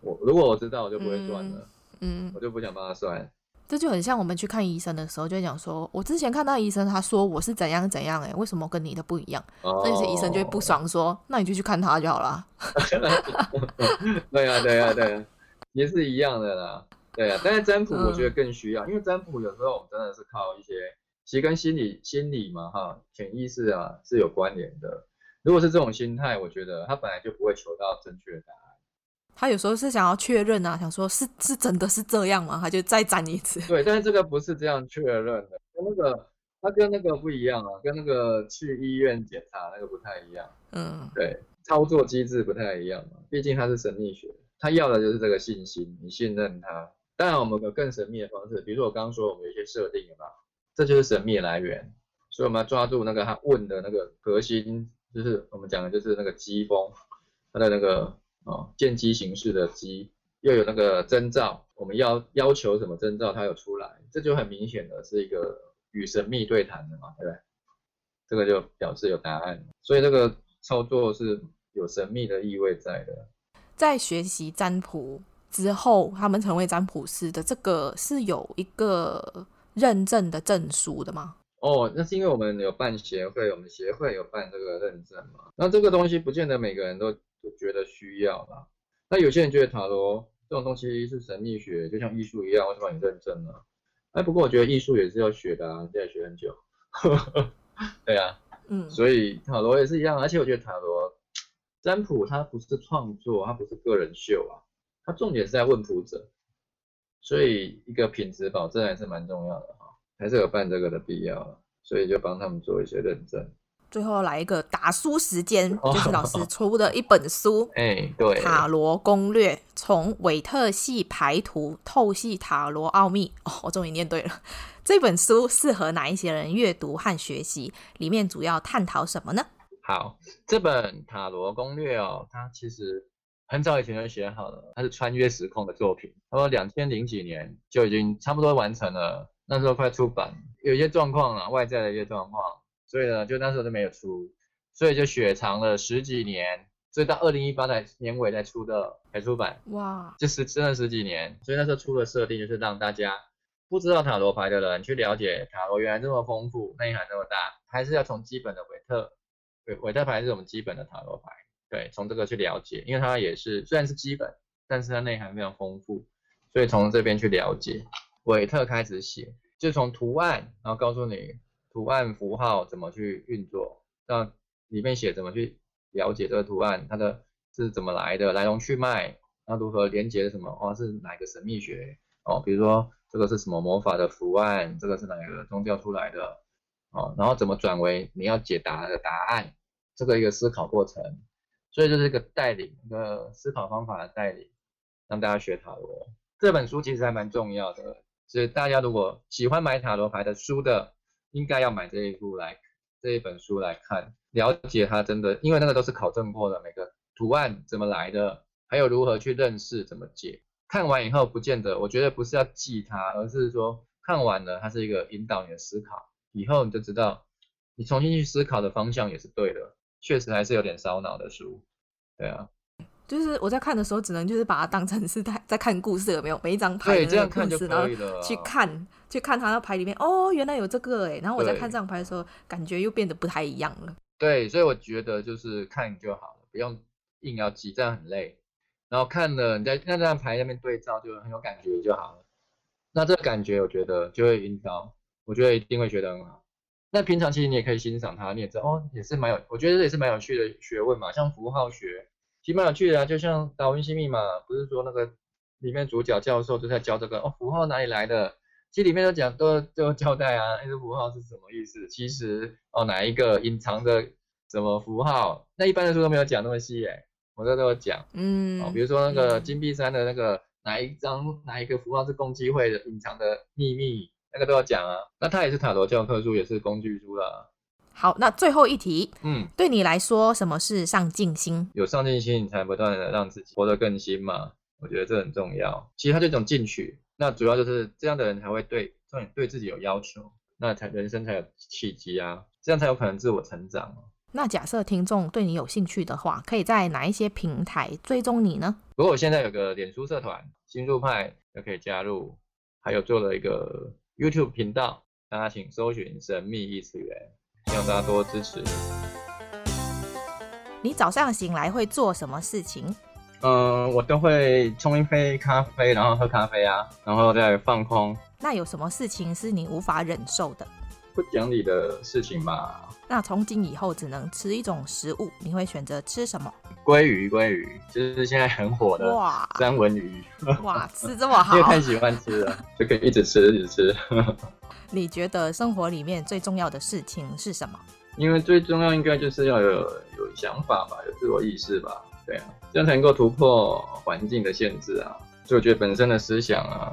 我如果我知道我就不会算了，嗯，嗯我就不想帮他算。这就很像我们去看医生的时候，就讲说，我之前看到医生，他说我是怎样怎样，哎，为什么跟你的不一样？那些医生就会不爽说，说那你就去看他就好了。对啊，对啊，对啊，也是一样的啦。对啊，但是占卜我觉得更需要，嗯、因为占卜有时候我们真的是靠一些，其实跟心理心理嘛哈，潜意识啊是有关联的。如果是这种心态，我觉得他本来就不会求到正确的答案。他有时候是想要确认啊，想说是是真的是这样吗？他就再粘一次。对，但是这个不是这样确认的，跟那个他跟那个不一样啊，跟那个去医院检查那个不太一样。嗯，对，操作机制不太一样嘛，毕竟他是神秘学，他要的就是这个信心，你信任他。当然，我们有更神秘的方式，比如说我刚刚说我们有一些设定嘛，这就是神秘的来源，所以我们要抓住那个他问的那个核心。就是我们讲的，就是那个机锋，他的那个哦，见机行事的机，又有那个征兆，我们要要求什么征兆，它有出来，这就很明显的是一个与神秘对谈的嘛，对不对？这个就表示有答案，所以这个操作是有神秘的意味在的。在学习占卜之后，他们成为占卜师的这个是有一个认证的证书的吗？哦，那是因为我们有办协会，我们协会有办这个认证嘛。那这个东西不见得每个人都都觉得需要啦。那有些人觉得塔罗这种东西是神秘学，就像艺术一样，为什么你认证呢。哎，不过我觉得艺术也是要学的啊，现在学很久。对啊，嗯，所以塔罗也是一样，而且我觉得塔罗占卜它不是创作，它不是个人秀啊，它重点是在问卜者，所以一个品质保证还是蛮重要的哈。还是有办这个的必要，所以就帮他们做一些认证。最后来一个打书时间，就是老师出的一本书，哎，对，《塔罗攻略：从韦特系牌图透析塔罗奥秘》。哦，我终于念对了。这本书适合哪一些人阅读和学习？里面主要探讨什么呢？好，这本《塔罗攻略》哦，它其实很早以前就写好了，它是穿越时空的作品。他说两千零几年就已经差不多完成了。那时候快出版，有一些状况啊，外在的一些状况，所以呢，就那时候都没有出，所以就雪藏了十几年，所以到二零一八年年尾才出的，才出版。哇，就是真的十几年，所以那时候出的设定就是让大家不知道塔罗牌的人去了解塔罗原来这么丰富，内涵这么大，还是要从基本的韦特，韦韦特牌是我们基本的塔罗牌，对，从这个去了解，因为它也是虽然是基本，但是它内涵非常丰富，所以从这边去了解，韦特开始写。就从图案，然后告诉你图案符号怎么去运作，让里面写怎么去了解这个图案，它的是怎么来的，来龙去脉，那如何连接什么？哦，是哪个神秘学？哦，比如说这个是什么魔法的图案，这个是哪个宗教出来的？哦，然后怎么转为你要解答的答案？这个一个思考过程，所以这是一个带领，一个思考方法的带领，让大家学塔罗。这本书其实还蛮重要的。所以大家如果喜欢买塔罗牌的书的，应该要买这一部来这一本书来看，了解它真的，因为那个都是考证过的，每个图案怎么来的，还有如何去认识怎么解。看完以后不见得，我觉得不是要记它，而是说看完了它是一个引导你的思考，以后你就知道你重新去思考的方向也是对的。确实还是有点烧脑的书，对啊。就是我在看的时候，只能就是把它当成是在在看故事，有没有？每一张牌的那个故事，然后去看，去看他那牌里面，哦，原来有这个哎。然后我在看这张牌的时候，感觉又变得不太一样了。对，所以我觉得就是看就好了，不用硬要记，这样很累。然后看了你在看这张牌那边对照，就很有感觉就好了。那这个感觉，我觉得就会引导，我觉得一定会学得很好。那平常其实你也可以欣赏它，你也知道哦，也是蛮有，我觉得这也是蛮有趣的学问嘛，像符号学。其实蛮有趣的啊，就像达文西密码，不是说那个里面主角教授就在教这个哦，符号哪里来的？其实里面都讲都都交代啊，那个符号是什么意思？其实哦，哪一个隐藏的什么符号？那一般的书都没有讲那么细哎，我这都有讲，嗯，哦，比如说那个金碧山的那个哪一张哪一个符号是共济会的隐藏的秘密，那个都要讲啊。那它也是塔罗教科书，也是工具书啦。好，那最后一题，嗯，对你来说，什么是上进心？有上进心，你才不断的让自己活得更新嘛。我觉得这很重要。其实它这种进取，那主要就是这样的人才会对对对自己有要求，那才人生才有契机啊，这样才有可能自我成长。那假设听众对你有兴趣的话，可以在哪一些平台追踪你呢？不过我现在有个脸书社团，新入派就可以加入，还有做了一个 YouTube 频道，大家请搜寻神秘异次元。希望大家多支持。你早上醒来会做什么事情？嗯，我都会冲一杯咖啡，然后喝咖啡啊，然后再放空。那有什么事情是你无法忍受的？不讲理的事情吧。那从今以后只能吃一种食物，你会选择吃什么？鲑鱼，鲑鱼就是现在很火的哇，三文鱼。哇，吃这么好，因为太喜欢吃了，就可以一直吃，一直吃。你觉得生活里面最重要的事情是什么？因为最重要应该就是要有有想法吧，有自我意识吧，对啊，这样才能够突破环境的限制啊。所以我觉得本身的思想啊，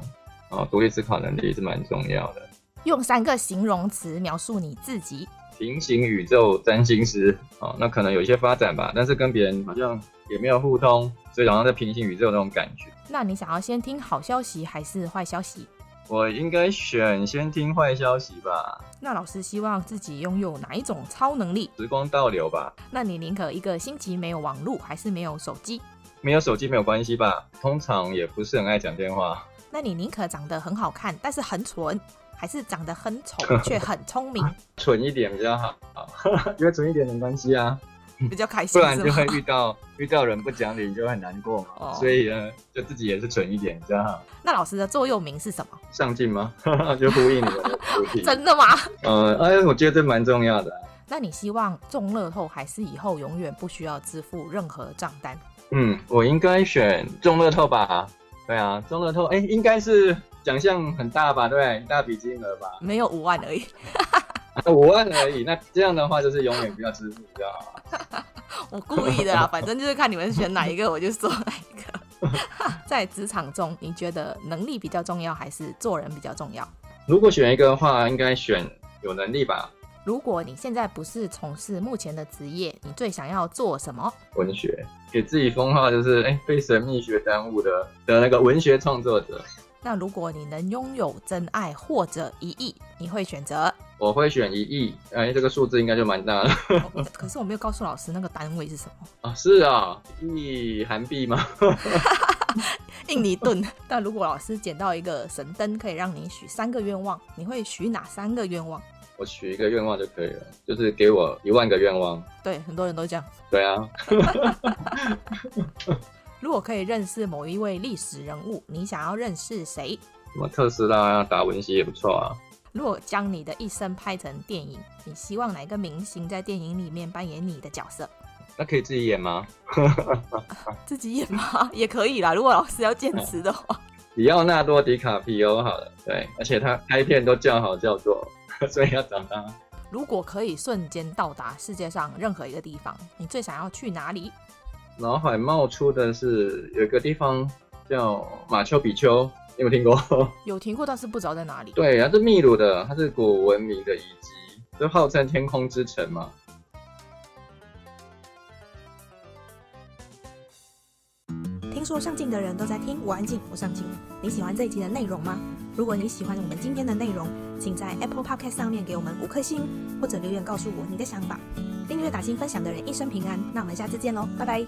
啊独立思考能力是蛮重要的。用三个形容词描述你自己。平行宇宙占星师，哦，那可能有一些发展吧，但是跟别人好像也没有互通，所以好像在平行宇宙那种感觉。那你想要先听好消息还是坏消息？我应该选先听坏消息吧。那老师希望自己拥有哪一种超能力？时光倒流吧。那你宁可一个星期没有网络，还是没有手机？没有手机没有关系吧，通常也不是很爱讲电话。那你宁可长得很好看，但是很蠢？还是长得很丑却很聪明，蠢一点比较好，因为蠢一点没关系啊，比较开心，不然就会遇到遇到人不讲理，你就会很难过嘛。哦、所以呢，就自己也是蠢一点比较好。那老师的座右铭是什么？上进吗？就呼应你的主题。真的吗？呃，哎，我觉得这蛮重要的、啊。那你希望中乐透，还是以后永远不需要支付任何账单？嗯，我应该选中乐透吧。对啊，中乐透，哎，应该是。奖项很大吧？对，一大笔金额吧？没有五万而已，五万而已。那这样的话，就是永远不要支付，知道吗？我故意的啦，反正就是看你们选哪一个，我就说哪一个。在职场中，你觉得能力比较重要，还是做人比较重要？如果选一个的话，应该选有能力吧。如果你现在不是从事目前的职业，你最想要做什么？文学，给自己封号就是哎，被神秘学耽误的的那个文学创作者。那如果你能拥有真爱或者一亿，你会选择？我会选一亿，哎，这个数字应该就蛮大了。可是我没有告诉老师那个单位是什么 啊？是啊，一亿韩币吗？印尼盾。但如果老师捡到一个神灯，可以让你许三个愿望，你会许哪三个愿望？我许一个愿望就可以了，就是给我一万个愿望。对，很多人都这样。对啊。如果可以认识某一位历史人物，你想要认识谁？什么特斯拉啊，达文西也不错啊。如果将你的一生拍成电影，你希望哪个明星在电影里面扮演你的角色？那可以自己演吗？自己演吗？也可以啦。如果老师要坚持的话。里奥纳多·迪卡皮欧好了，对，而且他拍片都叫好叫座，所以要找他。如果可以瞬间到达世界上任何一个地方，你最想要去哪里？脑海冒出的是有一个地方叫马丘比丘，你有没有听过？有听过，但是不知道在哪里。对，它是秘鲁的，它是古文明的遗迹，就号称天空之城嘛。听说上镜的人都在听，我安静，我上镜。你喜欢这一集的内容吗？如果你喜欢我们今天的内容，请在 Apple Podcast 上面给我们五颗星，或者留言告诉我你的想法。订阅、打星、分享的人一生平安。那我们下次见喽，拜拜。